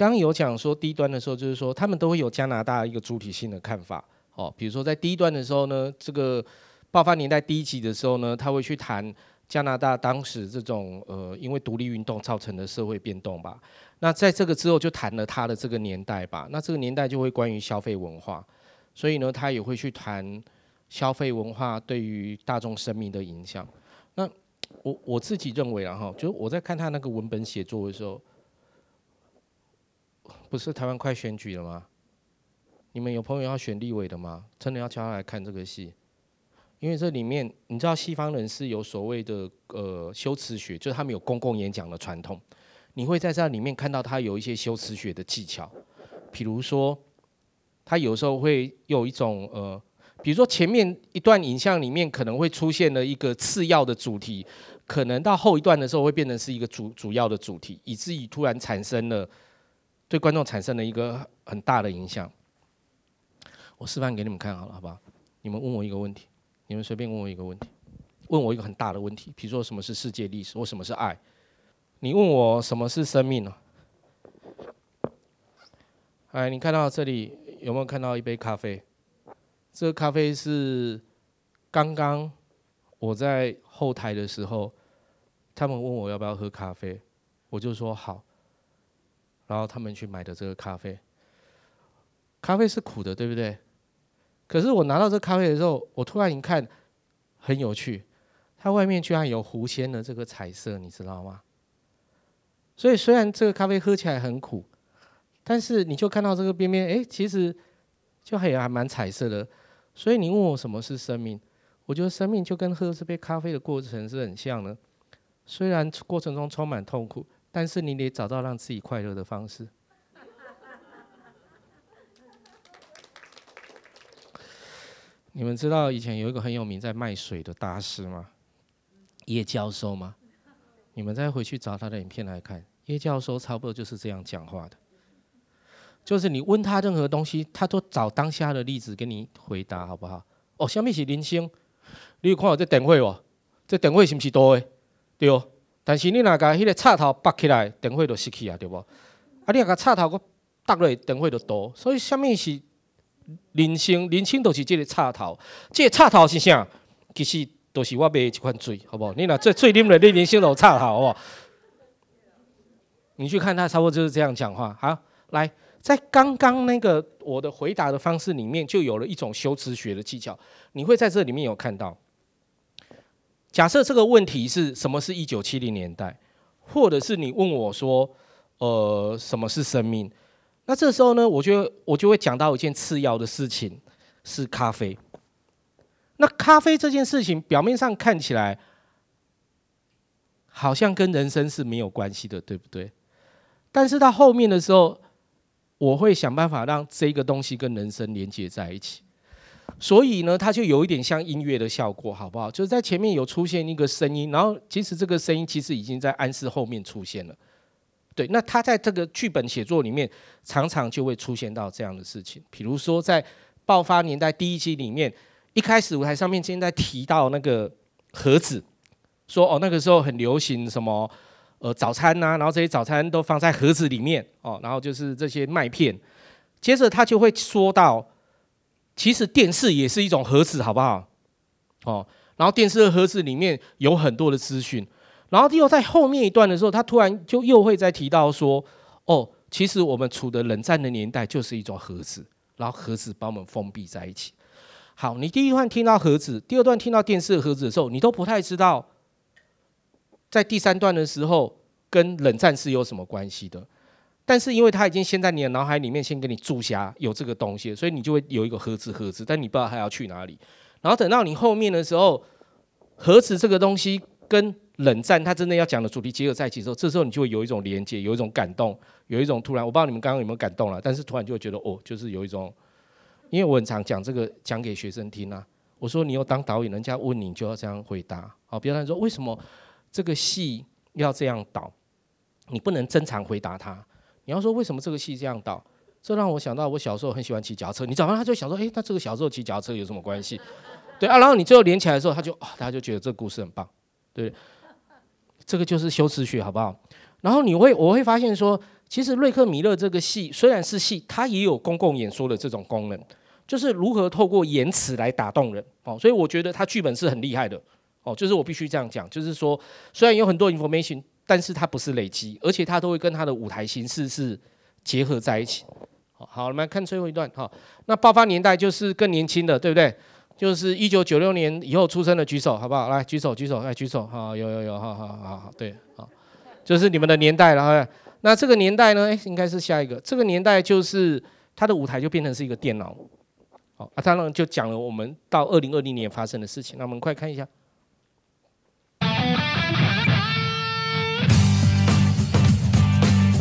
刚有讲说低端的时候，就是说他们都会有加拿大一个主体性的看法。哦，比如说在低端的时候呢，这个爆发年代第一集的时候呢，他会去谈加拿大当时这种呃因为独立运动造成的社会变动吧。那在这个之后就谈了他的这个年代吧。那这个年代就会关于消费文化，所以呢，他也会去谈消费文化对于大众生命的影响。那我我自己认为啊哈，就是我在看他那个文本写作的时候，不是台湾快选举了吗？你们有朋友要选立委的吗？真的要叫他来看这个戏，因为这里面你知道西方人是有所谓的呃修辞学，就是他们有公共演讲的传统，你会在这里面看到他有一些修辞学的技巧，比如说他有时候会有一种呃，比如说前面一段影像里面可能会出现了一个次要的主题，可能到后一段的时候会变成是一个主主要的主题，以至于突然产生了对观众产生了一个很大的影响。我示范给你们看好了，好不好？你们问我一个问题，你们随便问我一个问题，问我一个很大的问题，比如说什么是世界历史或什么是爱？你问我什么是生命呢？哎，你看到这里有没有看到一杯咖啡？这个咖啡是刚刚我在后台的时候，他们问我要不要喝咖啡，我就说好，然后他们去买的这个咖啡。咖啡是苦的，对不对？可是我拿到这咖啡的时候，我突然一看，很有趣，它外面居然有狐仙的这个彩色，你知道吗？所以虽然这个咖啡喝起来很苦，但是你就看到这个边边，哎，其实就还还蛮彩色的。所以你问我什么是生命，我觉得生命就跟喝这杯咖啡的过程是很像的。虽然过程中充满痛苦，但是你得找到让自己快乐的方式。你们知道以前有一个很有名在卖水的大师吗？叶教授吗？你们再回去找他的影片来看，叶教授差不多就是这样讲话的，就是你问他任何东西，他都找当下的例子给你回答，好不好？哦，什么是人生？你有看到这电火哦？这电火是不是多的？对哦。但是你若甲迄个插头拔起来，电火就熄去啊，对不？啊，你若甲插头搁大瑞等会就多，所以下面是人生，人生就是这个插头，这个插头是啥？其实都是我买这款水，好不好？你若这水啉了，你人生就插头，好不好？你去看他，差不多就是这样讲话。好，来，在刚刚那个我的回答的方式里面，就有了一种修辞学的技巧。你会在这里面有看到，假设这个问题是什么是一九七零年代，或者是你问我说，呃，什么是生命？那这时候呢，我就我就会讲到一件次要的事情，是咖啡。那咖啡这件事情，表面上看起来好像跟人生是没有关系的，对不对？但是到后面的时候，我会想办法让这个东西跟人生连接在一起。所以呢，它就有一点像音乐的效果，好不好？就是在前面有出现一个声音，然后其实这个声音其实已经在暗示后面出现了。对，那它在这个剧本写作里面，常常就会出现到这样的事情。比如说在爆发年代第一集里面，一开始舞台上面现在提到那个盒子，说哦，那个时候很流行什么。呃，早餐呐、然后这些早餐都放在盒子里面哦，然后就是这些麦片。接着他就会说到，其实电视也是一种盒子，好不好？哦，然后电视的盒子里面有很多的资讯。然后又在后面一段的时候，他突然就又会再提到说，哦，其实我们处的冷战的年代就是一种盒子，然后盒子把我们封闭在一起。好，你第一段听到盒子，第二段听到电视的盒子的时候，你都不太知道。在第三段的时候，跟冷战是有什么关系的？但是因为他已经先在你的脑海里面先给你注下有这个东西，所以你就会有一个盒子盒子，但你不知道它要去哪里。然后等到你后面的时候，盒子这个东西跟冷战它真的要讲的主题结合在一起的时候，这时候你就会有一种连接，有一种感动，有一种突然，我不知道你们刚刚有没有感动了，但是突然就会觉得哦，就是有一种，因为我很常讲这个讲给学生听啊，我说你要当导演，人家问你就要这样回答，好，别人说为什么？这个戏要这样导，你不能正常回答他。你要说为什么这个戏这样导？这让我想到我小时候很喜欢骑脚车。你早上他就想说，诶，那这个小时候骑脚车有什么关系？对啊，然后你最后连起来的时候，他就啊，大家就觉得这故事很棒。对，这个就是修辞学，好不好？然后你会我会发现说，其实瑞克米勒这个戏虽然是戏，它也有公共演说的这种功能，就是如何透过言辞来打动人。哦，所以我觉得他剧本是很厉害的。哦，就是我必须这样讲，就是说，虽然有很多 information，但是它不是累积，而且它都会跟它的舞台形式是结合在一起。好，我们来看最后一段。哈，那爆发年代就是更年轻的，对不对？就是一九九六年以后出生的举手，好不好？来举手，举手，来举手。好，有有有，好好好好，对，好，就是你们的年代了。那这个年代呢？诶，应该是下一个。这个年代就是它的舞台就变成是一个电脑。好，啊，当然就讲了我们到二零二零年发生的事情。那我们快看一下。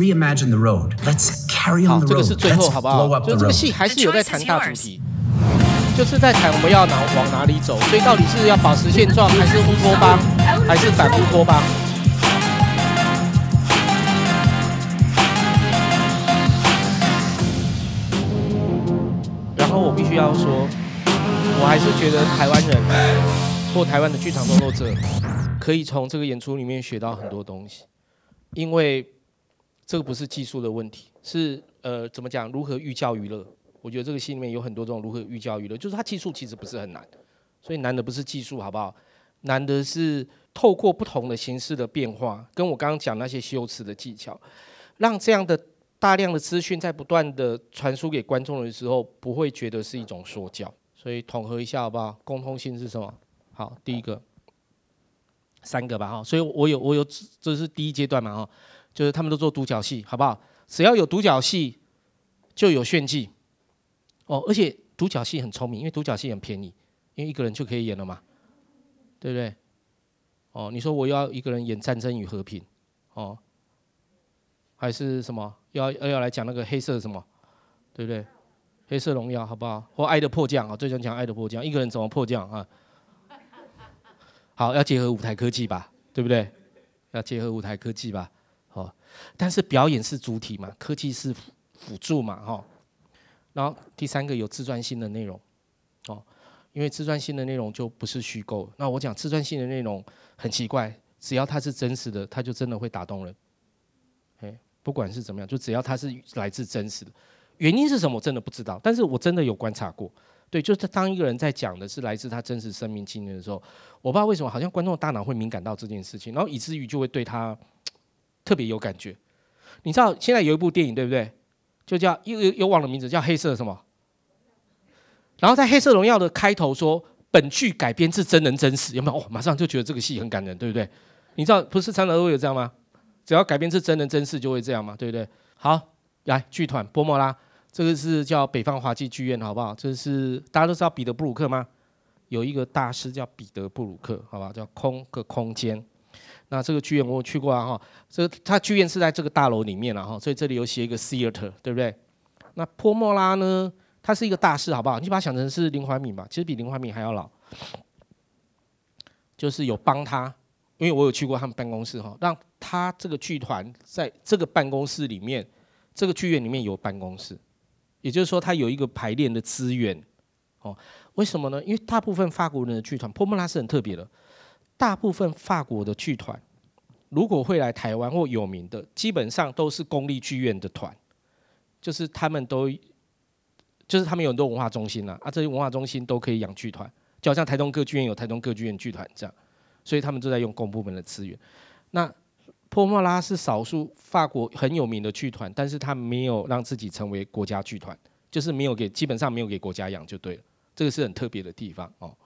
？Reimagine the road. Let's carry on the road. 这个是最后，好不好？就这个戏还是有在谈大主题，就是在谈我们要哪往哪里走。所以到底是要保持现状，还是乌托邦，还是反乌托邦？然后我必须要说，我还是觉得台湾人或台湾的剧场工作者可以从这个演出里面学到很多东西，因为。这个不是技术的问题，是呃怎么讲？如何寓教于乐？我觉得这个戏里面有很多这种如何寓教于乐，就是它技术其实不是很难，所以难的不是技术，好不好？难的是透过不同的形式的变化，跟我刚刚讲那些修辞的技巧，让这样的大量的资讯在不断的传输给观众的时候，不会觉得是一种说教。所以统合一下，好不好？共通性是什么？好，第一个三个吧，哈。所以我有我有，这是第一阶段嘛，哈。就是他们都做独角戏，好不好？只要有独角戏，就有炫技。哦，而且独角戏很聪明，因为独角戏很便宜，因为一个人就可以演了嘛，对不对？哦，你说我要一个人演《战争与和平》，哦，还是什么？要要要来讲那个黑色什么对不对？黑色荣耀好不好？或爱的迫降啊，最想讲爱的迫降，一个人怎么迫降啊？好，要结合舞台科技吧，对不对？要结合舞台科技吧，好。但是表演是主体嘛，科技是辅助嘛，哈。然后第三个有自传性的内容，哦，因为自传性的内容就不是虚构。那我讲自传性的内容很奇怪，只要它是真实的，它就真的会打动人。哎，不管是怎么样，就只要它是来自真实的，原因是什么我真的不知道，但是我真的有观察过。对，就是当一个人在讲的是来自他真实生命经验的时候，我不知道为什么，好像观众的大脑会敏感到这件事情，然后以至于就会对他特别有感觉。你知道现在有一部电影对不对？就叫又又又忘了名字，叫黑色什么？然后在《黑色荣耀》的开头说，本剧改编自真人真事，有没有？哦，马上就觉得这个戏很感人，对不对？你知道不是常常都会有这样吗？只要改编自真人真事就会这样吗？对不对？好，来剧团波莫拉，这个是叫北方华记剧院，好不好？这是大家都知道彼得布鲁克吗？有一个大师叫彼得布鲁克，好吧？叫空个空间。那这个剧院我有去过啊哈，这个它剧院是在这个大楼里面了哈，所以这里有写一个 theater，对不对？那波莫拉呢，他是一个大师，好不好？你把它想成是林怀民吧，其实比林怀民还要老，就是有帮他，因为我有去过他们办公室哈，让他这个剧团在这个办公室里面，这个剧院里面有办公室，也就是说他有一个排练的资源哦。为什么呢？因为大部分法国人的剧团，波莫拉是很特别的。大部分法国的剧团，如果会来台湾或有名的，基本上都是公立剧院的团，就是他们都，就是他们有很多文化中心啦，啊，这些文化中心都可以养剧团，就好像台东歌剧院有台东歌剧院剧团这样，所以他们都在用公部门的资源。那波莫拉是少数法国很有名的剧团，但是他没有让自己成为国家剧团，就是没有给，基本上没有给国家养就对了，这个是很特别的地方哦。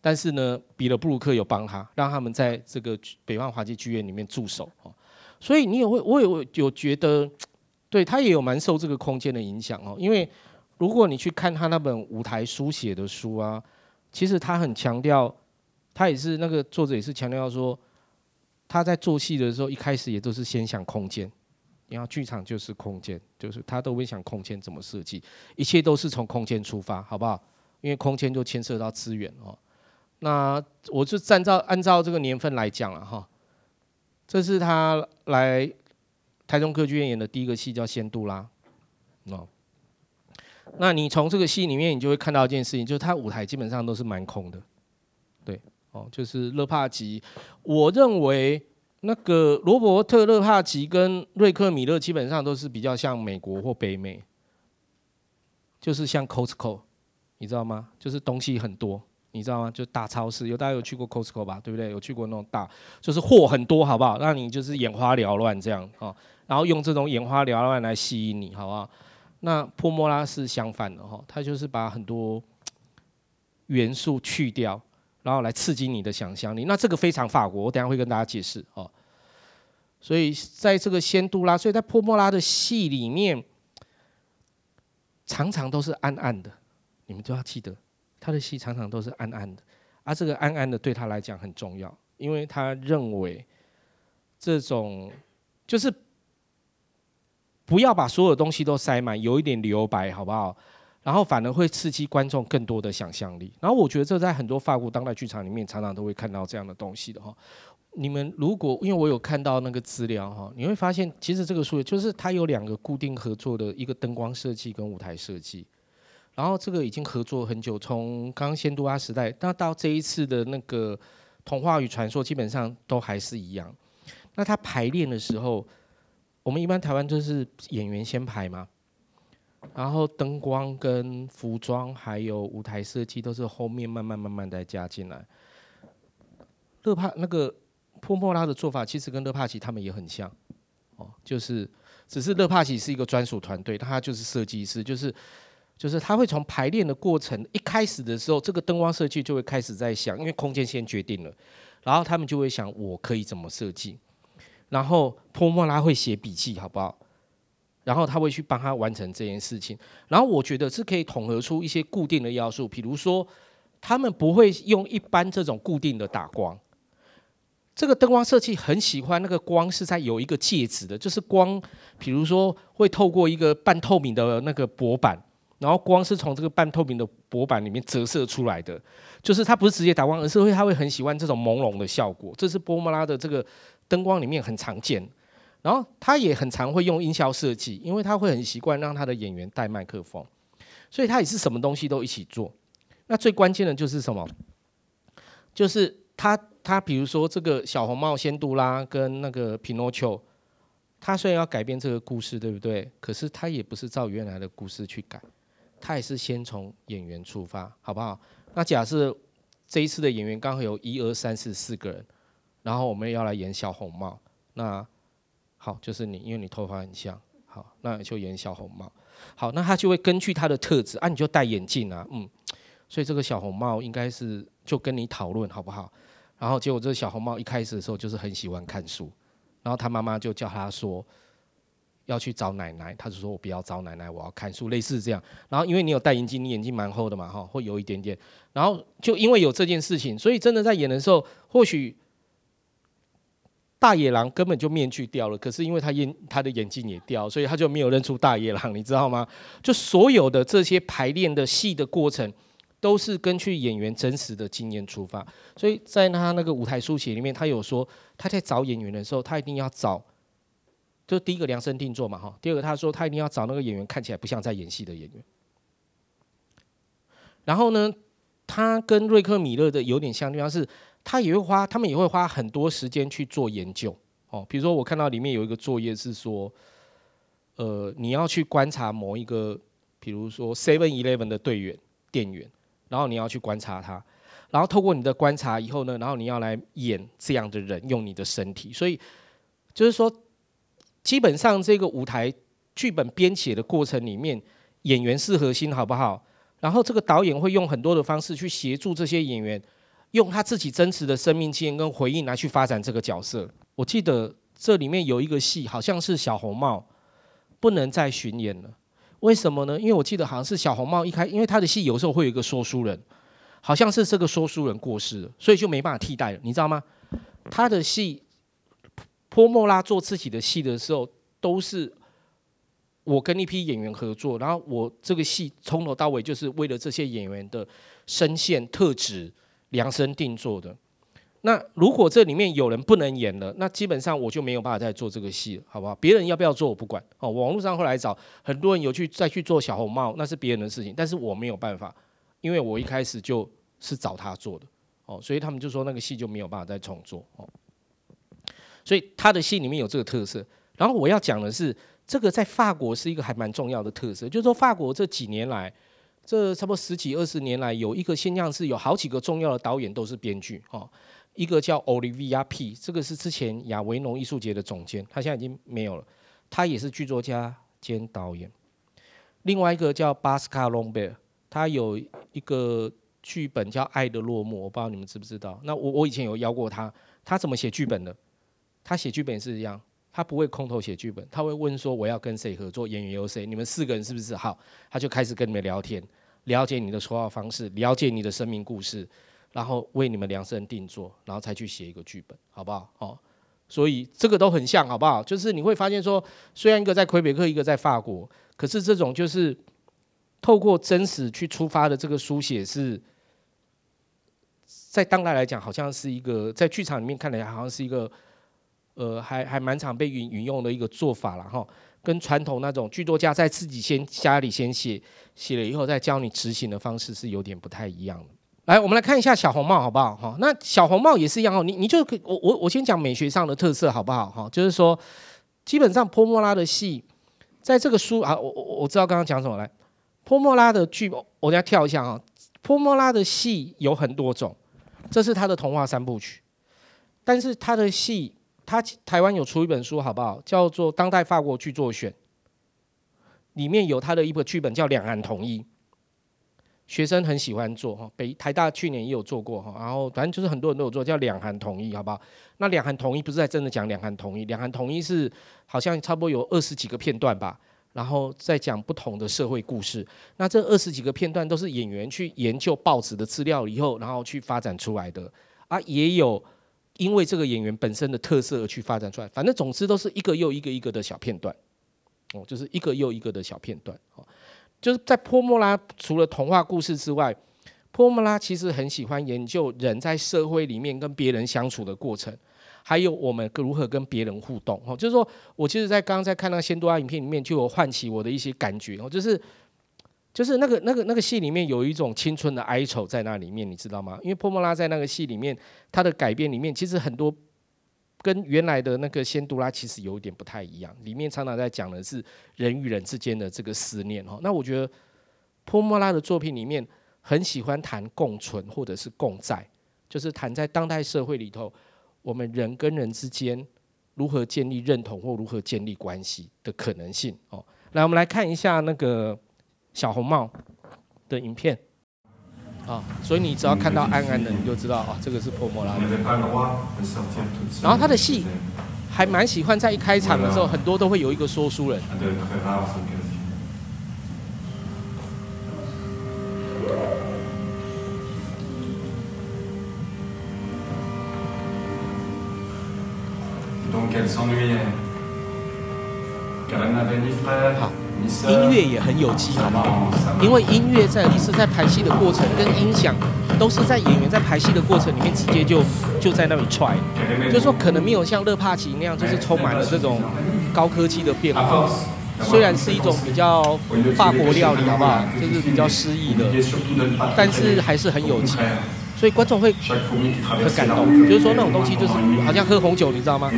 但是呢，彼得布鲁克有帮他，让他们在这个北方华记剧院里面驻守哦。所以你也会，我有有觉得，对他也有蛮受这个空间的影响哦。因为如果你去看他那本舞台书写的书啊，其实他很强调，他也是那个作者也是强调说，他在做戏的时候一开始也都是先想空间，然后剧场就是空间，就是他都会想空间怎么设计，一切都是从空间出发，好不好？因为空间就牵涉到资源哦。那我就按照按照这个年份来讲了哈，这是他来台中歌剧院演的第一个戏，叫《仙杜拉》哦。那你从这个戏里面，你就会看到一件事情，就是他舞台基本上都是蛮空的，对哦，就是勒帕吉。我认为那个罗伯特·勒帕吉跟瑞克·米勒基本上都是比较像美国或北美，就是像 Costco，你知道吗？就是东西很多。你知道吗？就大超市，有大家有去过 Costco 吧？对不对？有去过那种大，就是货很多，好不好？让你就是眼花缭乱这样哦。然后用这种眼花缭乱来吸引你，好不好？那波莫拉是相反的哈，他就是把很多元素去掉，然后来刺激你的想象力。那这个非常法国，我等下会跟大家解释哦。所以在这个仙杜拉，所以在波莫拉的戏里面，常常都是暗暗的，你们都要记得。他的戏常常都是暗暗的，而、这个暗暗的对他来讲很重要，因为他认为这种就是不要把所有东西都塞满，有一点留白，好不好？然后反而会刺激观众更多的想象力。然后我觉得这在很多法国当代剧场里面常常都会看到这样的东西的哈。你们如果因为我有看到那个资料哈，你会发现其实这个书就是它有两个固定合作的一个灯光设计跟舞台设计。然后这个已经合作很久，从刚仙杜拉时代，那到这一次的那个童话与传说，基本上都还是一样。那他排练的时候，我们一般台湾就是演员先排嘛，然后灯光跟服装还有舞台设计都是后面慢慢慢慢再加进来。勒帕那个波莫拉的做法其实跟勒帕奇他们也很像，哦，就是只是勒帕奇是一个专属团队，他就是设计师，就是。就是他会从排练的过程一开始的时候，这个灯光设计就会开始在想，因为空间先决定了，然后他们就会想我可以怎么设计，然后泼莫拉会写笔记，好不好？然后他会去帮他完成这件事情，然后我觉得是可以统合出一些固定的要素，比如说他们不会用一般这种固定的打光，这个灯光设计很喜欢那个光是在有一个介质的，就是光，比如说会透过一个半透明的那个薄板，然后光是从这个半透明的薄板里面折射出来的，就是它不是直接打光，而是会它会很喜欢这种朦胧的效果，这是波莫拉的这个灯光里面很常见。然后他也很常会用音效设计，因为他会很习惯让他的演员带麦克风，所以他也是什么东西都一起做。那最关键的就是什么？就是他他比如说这个小红帽仙杜拉跟那个皮诺丘，他虽然要改编这个故事，对不对？可是他也不是照原来的故事去改，他也是先从演员出发，好不好？那假设这一次的演员刚好有一二三四四个人，然后我们要来演小红帽，那。好，就是你，因为你头发很像，好，那就演小红帽。好，那他就会根据他的特质啊，你就戴眼镜啊，嗯，所以这个小红帽应该是就跟你讨论好不好？然后结果这个小红帽一开始的时候就是很喜欢看书，然后他妈妈就叫他说要去找奶奶，他就说我不要找奶奶，我要看书，类似这样。然后因为你有戴眼镜，你眼睛蛮厚的嘛，哈，会有一点点。然后就因为有这件事情，所以真的在演的时候，或许。大野狼根本就面具掉了，可是因为他眼他的眼镜也掉，所以他就没有认出大野狼，你知道吗？就所有的这些排练的戏的过程，都是根据演员真实的经验出发。所以在他那个舞台书写里面，他有说他在找演员的时候，他一定要找，就第一个量身定做嘛，哈。第二个他说他一定要找那个演员看起来不像在演戏的演员。然后呢，他跟瑞克米勒的有点像，地方是。他也会花，他们也会花很多时间去做研究哦。比如说，我看到里面有一个作业是说，呃，你要去观察某一个，比如说 Seven Eleven 的队员、店员，然后你要去观察他，然后透过你的观察以后呢，然后你要来演这样的人，用你的身体。所以就是说，基本上这个舞台剧本编写的过程里面，演员是核心，好不好？然后这个导演会用很多的方式去协助这些演员。用他自己真实的生命经验跟回忆来去发展这个角色。我记得这里面有一个戏，好像是小红帽不能再巡演了。为什么呢？因为我记得好像是小红帽一开，因为他的戏有时候会有一个说书人，好像是这个说书人过世了，所以就没办法替代了。你知道吗？他的戏，波莫拉做自己的戏的时候，都是我跟一批演员合作，然后我这个戏从头到尾就是为了这些演员的声线特质。量身定做的。那如果这里面有人不能演了，那基本上我就没有办法再做这个戏了，好不好？别人要不要做我不管哦。网络上后来找很多人有去再去做小红帽，那是别人的事情，但是我没有办法，因为我一开始就是找他做的哦，所以他们就说那个戏就没有办法再重做哦。所以他的戏里面有这个特色。然后我要讲的是，这个在法国是一个还蛮重要的特色，就是说法国这几年来。这差不多十几二十年来，有一个现象是有好几个重要的导演都是编剧哦。一个叫 Olivier P，这个是之前亚维农艺术节的总监，他现在已经没有了。他也是剧作家兼导演。另外一个叫巴斯卡隆贝尔，他有一个剧本叫《爱的落幕》，我不知道你们知不知道。那我我以前有邀过他，他怎么写剧本的？他写剧本是一样。他不会空头写剧本，他会问说我要跟谁合作，演员有谁，你们四个人是不是好？他就开始跟你们聊天，了解你的说话方式，了解你的生命故事，然后为你们量身定做，然后才去写一个剧本，好不好？哦，所以这个都很像，好不好？就是你会发现说，虽然一个在魁北克，一个在法国，可是这种就是透过真实去出发的这个书写，是在当代来讲，好像是一个在剧场里面看来好像是一个。呃，还还蛮常被引引用的一个做法了哈，跟传统那种剧作家在自己先家里先写，写了以后再教你执行的方式是有点不太一样的。来，我们来看一下小红帽好不好？哈，那小红帽也是一样哦，你你就可，我我我先讲美学上的特色好不好？哈，就是说，基本上波莫拉的戏，在这个书啊，我我我知道刚刚讲什么来，波莫拉的剧，我再跳一下啊，波莫拉的戏有很多种，这是他的童话三部曲，但是他的戏。他台湾有出一本书，好不好？叫做《当代法国剧作选》，里面有他的一本剧本叫《两岸统一》，学生很喜欢做哈。北台大去年也有做过哈，然后反正就是很多人都有做，叫《两岸统一》，好不好？那《两岸统一》不是在真的讲两岸统一，《两岸统一》是好像差不多有二十几个片段吧，然后再讲不同的社会故事。那这二十几个片段都是演员去研究报纸的资料以后，然后去发展出来的啊，也有。因为这个演员本身的特色而去发展出来。反正总之都是一个又一个一个的小片段，哦，就是一个又一个的小片段。哦，就是在波莫拉除了童话故事之外，波莫拉其实很喜欢研究人在社会里面跟别人相处的过程。还有我们如何跟别人互动哦，就是说我其实，在刚刚在看那个仙多拉影片里面，就有唤起我的一些感觉哦，就是就是那个那个那个戏里面有一种青春的哀愁在那里面，你知道吗？因为波莫拉在那个戏里面，他的改编里面其实很多跟原来的那个仙杜拉其实有点不太一样，里面常常在讲的是人与人之间的这个思念哦。那我觉得波莫拉的作品里面很喜欢谈共存或者是共在，就是谈在当代社会里头。我们人跟人之间如何建立认同或如何建立关系的可能性哦，来，我们来看一下那个小红帽的影片。啊，所以你只要看到暗暗的，你就知道啊，这个是波莫拉。然后他的戏还蛮喜欢在一开场的时候，很多都会有一个说书人。好，音乐也很有机，好不好？因为音乐在一次在排戏的过程跟音响，都是在演员在排戏的过程里面直接就就在那里踹，就是说可能没有像勒帕奇那样，就是充满了这种高科技的变化。虽然是一种比较法国料理，好不好？就是比较诗意的，但是还是很有机。所以观众会很感动，就是说那种东西就是好像喝红酒，你知道吗？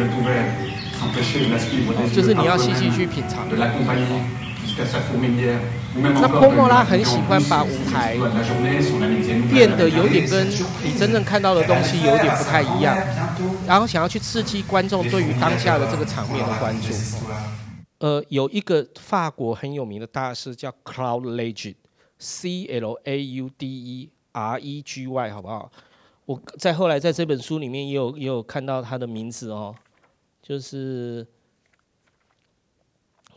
就是你要细细去品尝。那波莫拉很喜欢把舞台变得有点跟你真正看到的东西有点不太一样，然后想要去刺激观众对于当下的这个场面的关注。呃，有一个法国很有名的大师叫 Cloud Legend C L A U D E R E G Y，好不好？我在后来在这本书里面也有也有看到他的名字哦，就是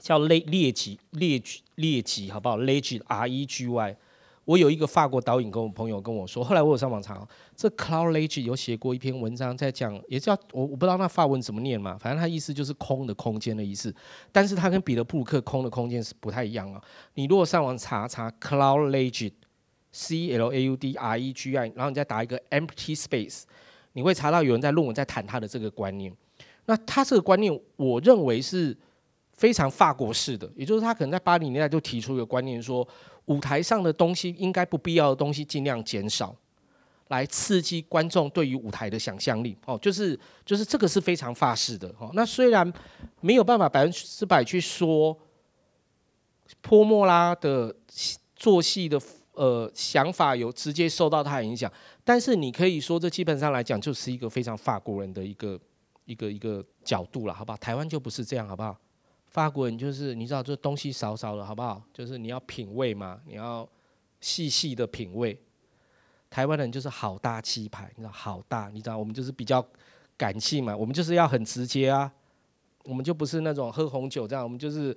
叫列列吉列列吉好不好？Legit R E G Y。我有一个法国导演跟我朋友跟我说，后来我有上网查，这 Claude Legit 有写过一篇文章在讲，也叫我我不知道那法文怎么念嘛，反正他意思就是空的空间的意思。但是他跟彼得布鲁克空的空间是不太一样啊。你如果上网查查 Claude Legit。C L A U D R E G I，然后你再打一个 empty space，你会查到有人在论文在谈他的这个观念。那他这个观念，我认为是非常法国式的，也就是他可能在八零年代就提出一个观念，说舞台上的东西应该不必要的东西尽量减少，来刺激观众对于舞台的想象力。哦，就是就是这个是非常法式的。哦，那虽然没有办法百分之百去说波莫拉的做戏的。呃，想法有直接受到他的影响，但是你可以说，这基本上来讲就是一个非常法国人的一个一个一个角度了，好不好？台湾就不是这样，好不好？法国人就是你知道，这东西少少的，好不好？就是你要品味嘛，你要细细的品味。台湾人就是好大气派，你知道，好大，你知道，我们就是比较感性嘛，我们就是要很直接啊，我们就不是那种喝红酒这样，我们就是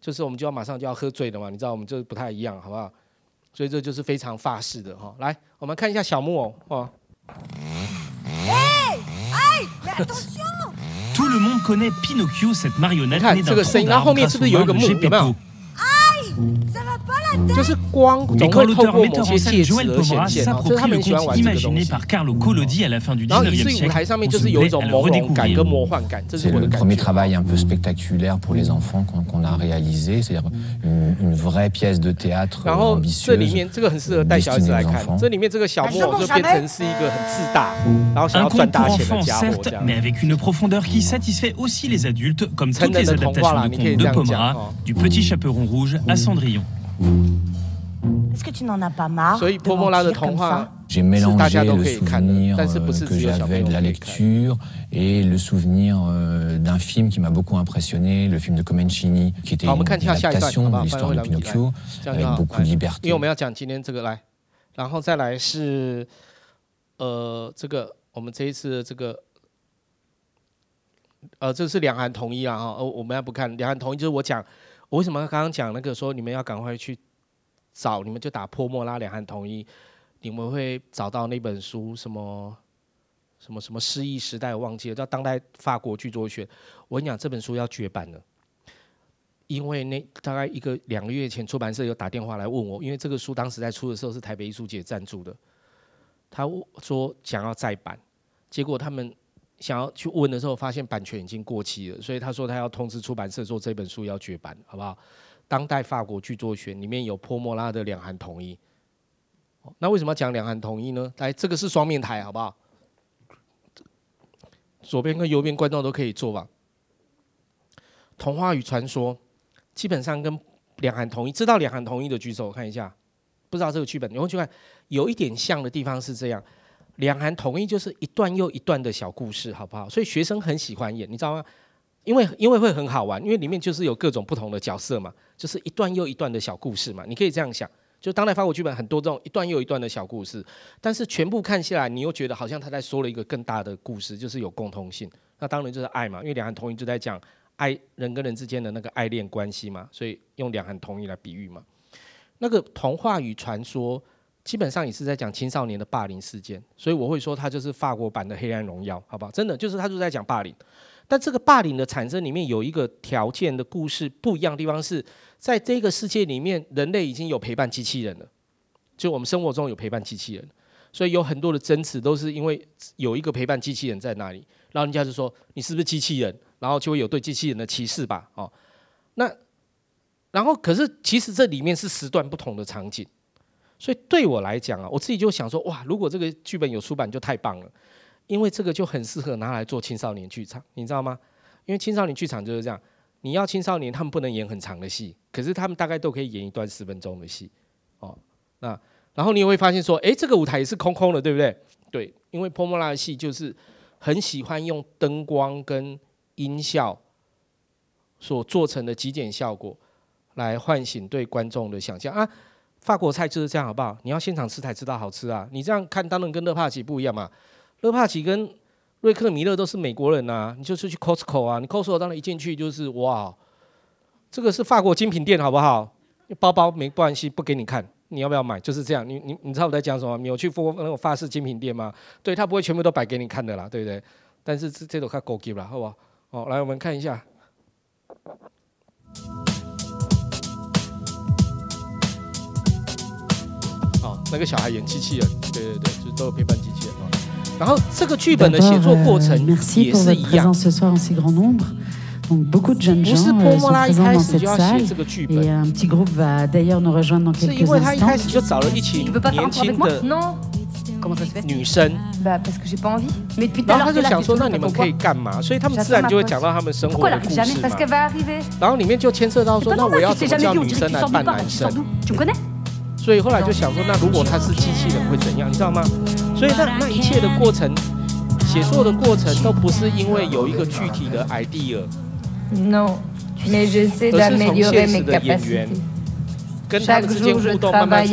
就是我们就要马上就要喝醉了嘛，你知道，我们就不太一样，好不好？所以这就是非常法式的哈，来，我们看一下小木偶哦。你看这个声音，然后后面是不是有一个木？有没有？就是光总会透过某些介质而显现，就是他们喜欢玩这个东西。然后以至于舞台上面就是有一种朦胧感跟魔幻感，这是我的感觉。然后这里面这个很适合带小孩子来看，这里面这个小木偶就变成是一个很自大，然后想要赚大钱的家伙这样。成人的童话啦，你可以这样讲。所以波莫拉的童话是大家都可以看的，但是不是只有小朋友可以看。好，我们看一下下一段，好不好？欢迎回来，这样好。因为我们要讲今天这个来，然后再来是呃这个我们这一次的这个呃这是两韩统一啊哈，呃我们要不看两韩统一，就是我讲。我为什么刚刚讲那个说你们要赶快去找，你们就打破莫拉两韩统一，你们会找到那本书什么什么什么失忆时代，我忘记了，叫当代法国剧作学。我跟你讲，这本书要绝版了，因为那大概一个两个月前，出版社有打电话来问我，因为这个书当时在出的时候是台北艺术节赞助的，他说想要再版，结果他们想要去问的时候，发现版权已经过期了，所以他说他要通知出版社说这本书要绝版，好不好？当代法国剧作学里面有泼墨拉的两韩统一，那为什么要讲两韩统一呢？来，这个是双面台，好不好？左边跟右边观众都可以坐吧。童话与传说基本上跟两韩统一，知道两韩统一的举手，我看一下。不知道这个剧本，你会去看，有一点像的地方是这样。两韩统一就是一段又一段的小故事，好不好？所以学生很喜欢演，你知道吗？因为因为会很好玩，因为里面就是有各种不同的角色嘛，就是一段又一段的小故事嘛。你可以这样想，就当代法国剧本很多这种一段又一段的小故事，但是全部看下来，你又觉得好像他在说了一个更大的故事，就是有共通性。那当然就是爱嘛，因为两韩统一就在讲爱人跟人之间的那个爱恋关系嘛，所以用两韩统一来比喻嘛。那个童话与传说基本上也是在讲青少年的霸凌事件，所以我会说它就是法国版的《黑暗荣耀》，好不好？真的就是他就在讲霸凌。但这个霸凌的产生里面有一个条件的故事不一样的地方是，在这个世界里面，人类已经有陪伴机器人了，就我们生活中有陪伴机器人，所以有很多的争执都是因为有一个陪伴机器人在那里，然后人家就说你是不是机器人，然后就会有对机器人的歧视吧，哦，那然后可是其实这里面是时段不同的场景，所以对我来讲啊，我自己就想说哇，如果这个剧本有出版就太棒了。因为这个就很适合拿来做青少年剧场，你知道吗？因为青少年剧场就是这样，你要青少年他们不能演很长的戏，可是他们大概都可以演一段十分钟的戏，哦，那然后你会发现说，诶，这个舞台也是空空的，对不对？对，因为泼墨拉的戏就是很喜欢用灯光跟音效所做成的极简效果来唤醒对观众的想象啊。法国菜就是这样，好不好？你要现场吃才知道好吃啊。你这样看当然跟勒帕奇不一样嘛。勒帕奇跟瑞克米勒都是美国人呐、你就是去 Costco 啊，你 Costco 当然一进去就是哇，这个是法国精品店好不好？包包没关系，不给你看，你要不要买？就是这样，你你你知道我在讲什么？你有去过那种法式精品店吗？对，他不会全部都摆给你看的啦，对不对？但是这这都看高级了，好不好？好，来我们看一下，那个小孩演机器人，对对对，就都有陪伴机器人。然后这个剧本的写作过程也是一样。不是泼墨拉一开始就要写这个剧本，是因为他一开始就找了一群年轻的女生，然后他就想说，那你们可以干嘛？所以他们自然就会讲到他们生活的故事嘛。然后里面就牵涉到说，那我要怎么叫女生来扮男生？所以后来就想说，那如果他是机器人会怎样？你知道吗？所以那那一切的过程，写作的过程都不是因为有一个具体的 idea，No。而是从现实的演员跟他们之间互动，慢慢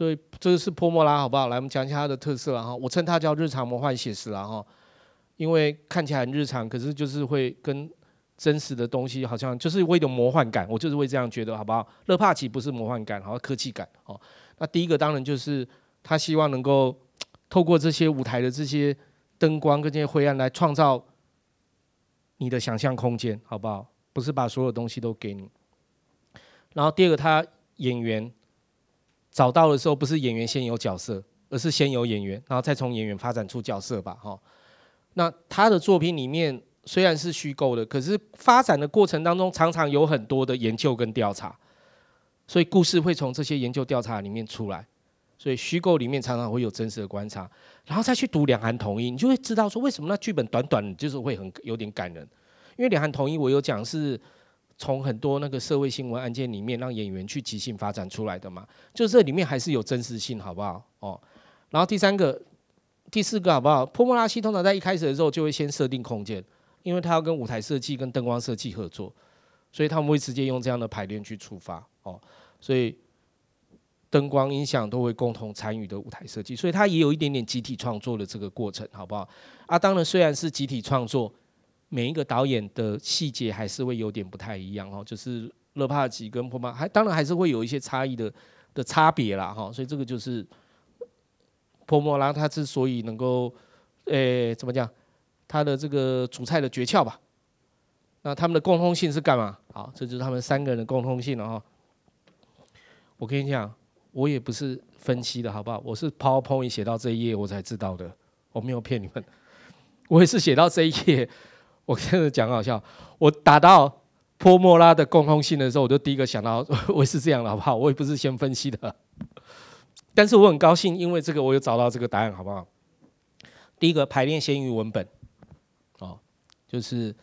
所以这个是泼墨拉，好不好？来，我们讲一下它的特色了哈。我称它叫日常魔幻写实了哈。因为看起来很日常，可是就是会跟真实的东西好像就是会有魔幻感，我就是会这样觉得，好不好？乐帕奇不是魔幻感，好科技感哦。那第一个当然就是他希望能够透过这些舞台的这些灯光跟这些灰暗来创造你的想象空间，好不好？不是把所有东西都给你。然后第二个，他演员找到的时候，不是演员先有角色，而是先有演员，然后再从演员发展出角色吧，哈。那他的作品里面虽然是虚构的，可是发展的过程当中常常有很多的研究跟调查，所以故事会从这些研究调查里面出来。所以虚构里面常常会有真实的观察，然后再去读两韩统一，你就会知道说为什么那剧本短短就是会很有点感人。因为两韩统一我有讲是从很多那个社会新闻案件里面让演员去即兴发展出来的嘛，就这里面还是有真实性，好不好？哦，然后第三个。第四个好不好？泼墨拉西通常在一开始的时候就会先设定空间，因为他要跟舞台设计、跟灯光设计合作，所以他们会直接用这样的排练去出发哦。所以灯光、音响都会共同参与的舞台设计，所以它也有一点点集体创作的这个过程，好不好？啊，当然虽然是集体创作，每一个导演的细节还是会有点不太一样哦，就是勒帕吉跟波莫，还当然还是会有一些差异的的差别啦哈，所以这个就是波莫拉他之所以能够，诶怎么讲，他的这个煮菜的诀窍吧。那他们的共通性是干嘛？好，这就是他们三个人的共通性了哈。我跟你讲，我也不是分析的好不好？我是 PowerPoint 写到这一页我才知道的，我没有骗你们。我也是写到这一页，我真的讲好笑。我打到波莫拉的共通性的时候，我就第一个想到，我是这样的好不好？我也不是先分析的，但是我很高兴，因为这个我有找到这个答案好不好？第一个排练先于文本，哦，就是。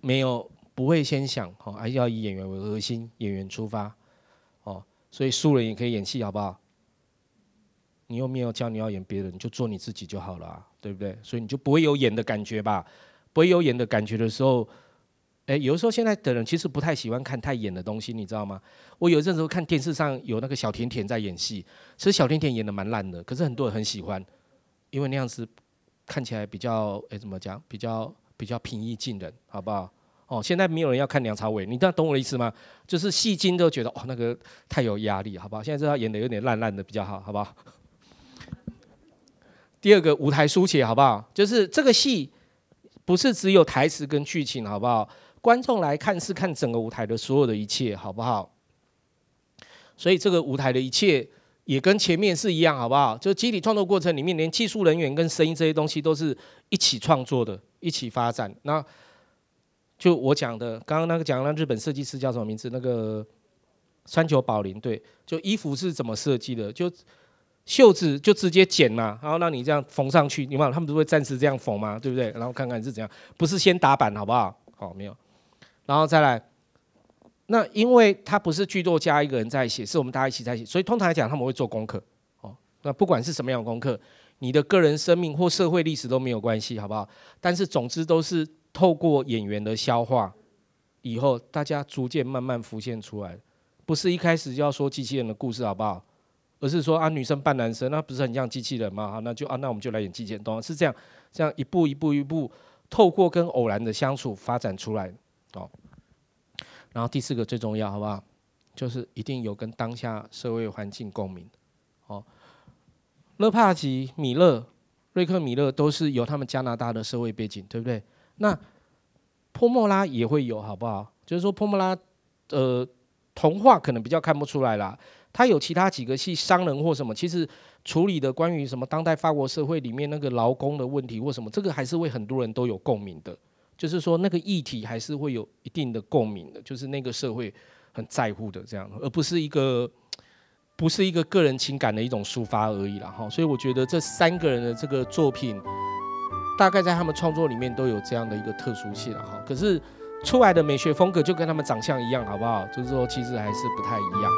没有，不会先想，哦，还是要以演员为核心，演员出发，哦，所以素人也可以演戏，好不好？你又没有教你要演别人，你就做你自己就好了，对不对？所以你就不会有演的感觉吧？不会有演的感觉的时候，哎，有的时候现在的人其实不太喜欢看太演的东西，你知道吗？我有一阵子看电视上有那个小甜甜在演戏，其实小甜甜演的蛮烂的，可是很多人很喜欢，因为那样子看起来比较，哎，怎么讲？比较。比较平易近人，好不好？哦，现在没有人要看梁朝伟，你这样懂我的意思吗？就是戏精都觉得哦，那个太有压力，好不好？现在知道演的有点烂烂的比较好，好不好？第二个舞台书写，好不好？就是这个戏不是只有台词跟剧情，好不好？观众来看是看整个舞台的所有的一切，好不好？所以这个舞台的一切。也跟前面是一样，好不好？就集体创作过程里面，连技术人员跟声音这些东西都是一起创作的，一起发展。那就我讲的，刚刚那个讲那日本设计师叫什么名字？那个川久保玲，对，就衣服是怎么设计的？就袖子就直接剪嘛，然后让你这样缝上去。你看他们都会暂时这样缝嘛，对不对？然后看看是怎样，不是先打板，好不好？好，没有，然后再来。那因为他不是剧作家一个人在写，是我们大家一起在写，所以通常来讲他们会做功课哦。那不管是什么样的功课，你的个人生命或社会历史都没有关系，好不好？但是总之都是透过演员的消化以后，大家逐渐慢慢浮现出来，不是一开始就要说机器人的故事，好不好？而是说啊，女生扮男生，那不是很像机器人吗？好，那就啊，那我们就来演机器人，懂？是这样，这样一步一步一步，透过跟偶然的相处发展出来，哦。然后第四个最重要，好不好？就是一定有跟当下社会环境共鸣。哦，勒帕吉、米勒、瑞克米勒都是有他们加拿大的社会背景，对不对？那泼莫拉也会有，好不好？就是说泼莫拉，呃，童话可能比较看不出来啦。他有其他几个戏，商人或什么，其实处理的关于什么当代法国社会里面那个劳工的问题或什么，这个还是会很多人都有共鸣的。就是说，那个议题还是会有一定的共鸣的，就是那个社会很在乎的这样，而不是一个不是一个个人情感的一种抒发而已了哈。所以我觉得这三个人的这个作品，大概在他们创作里面都有这样的一个特殊性哈。可是出来的美学风格就跟他们长相一样，好不好？就是说，其实还是不太一样。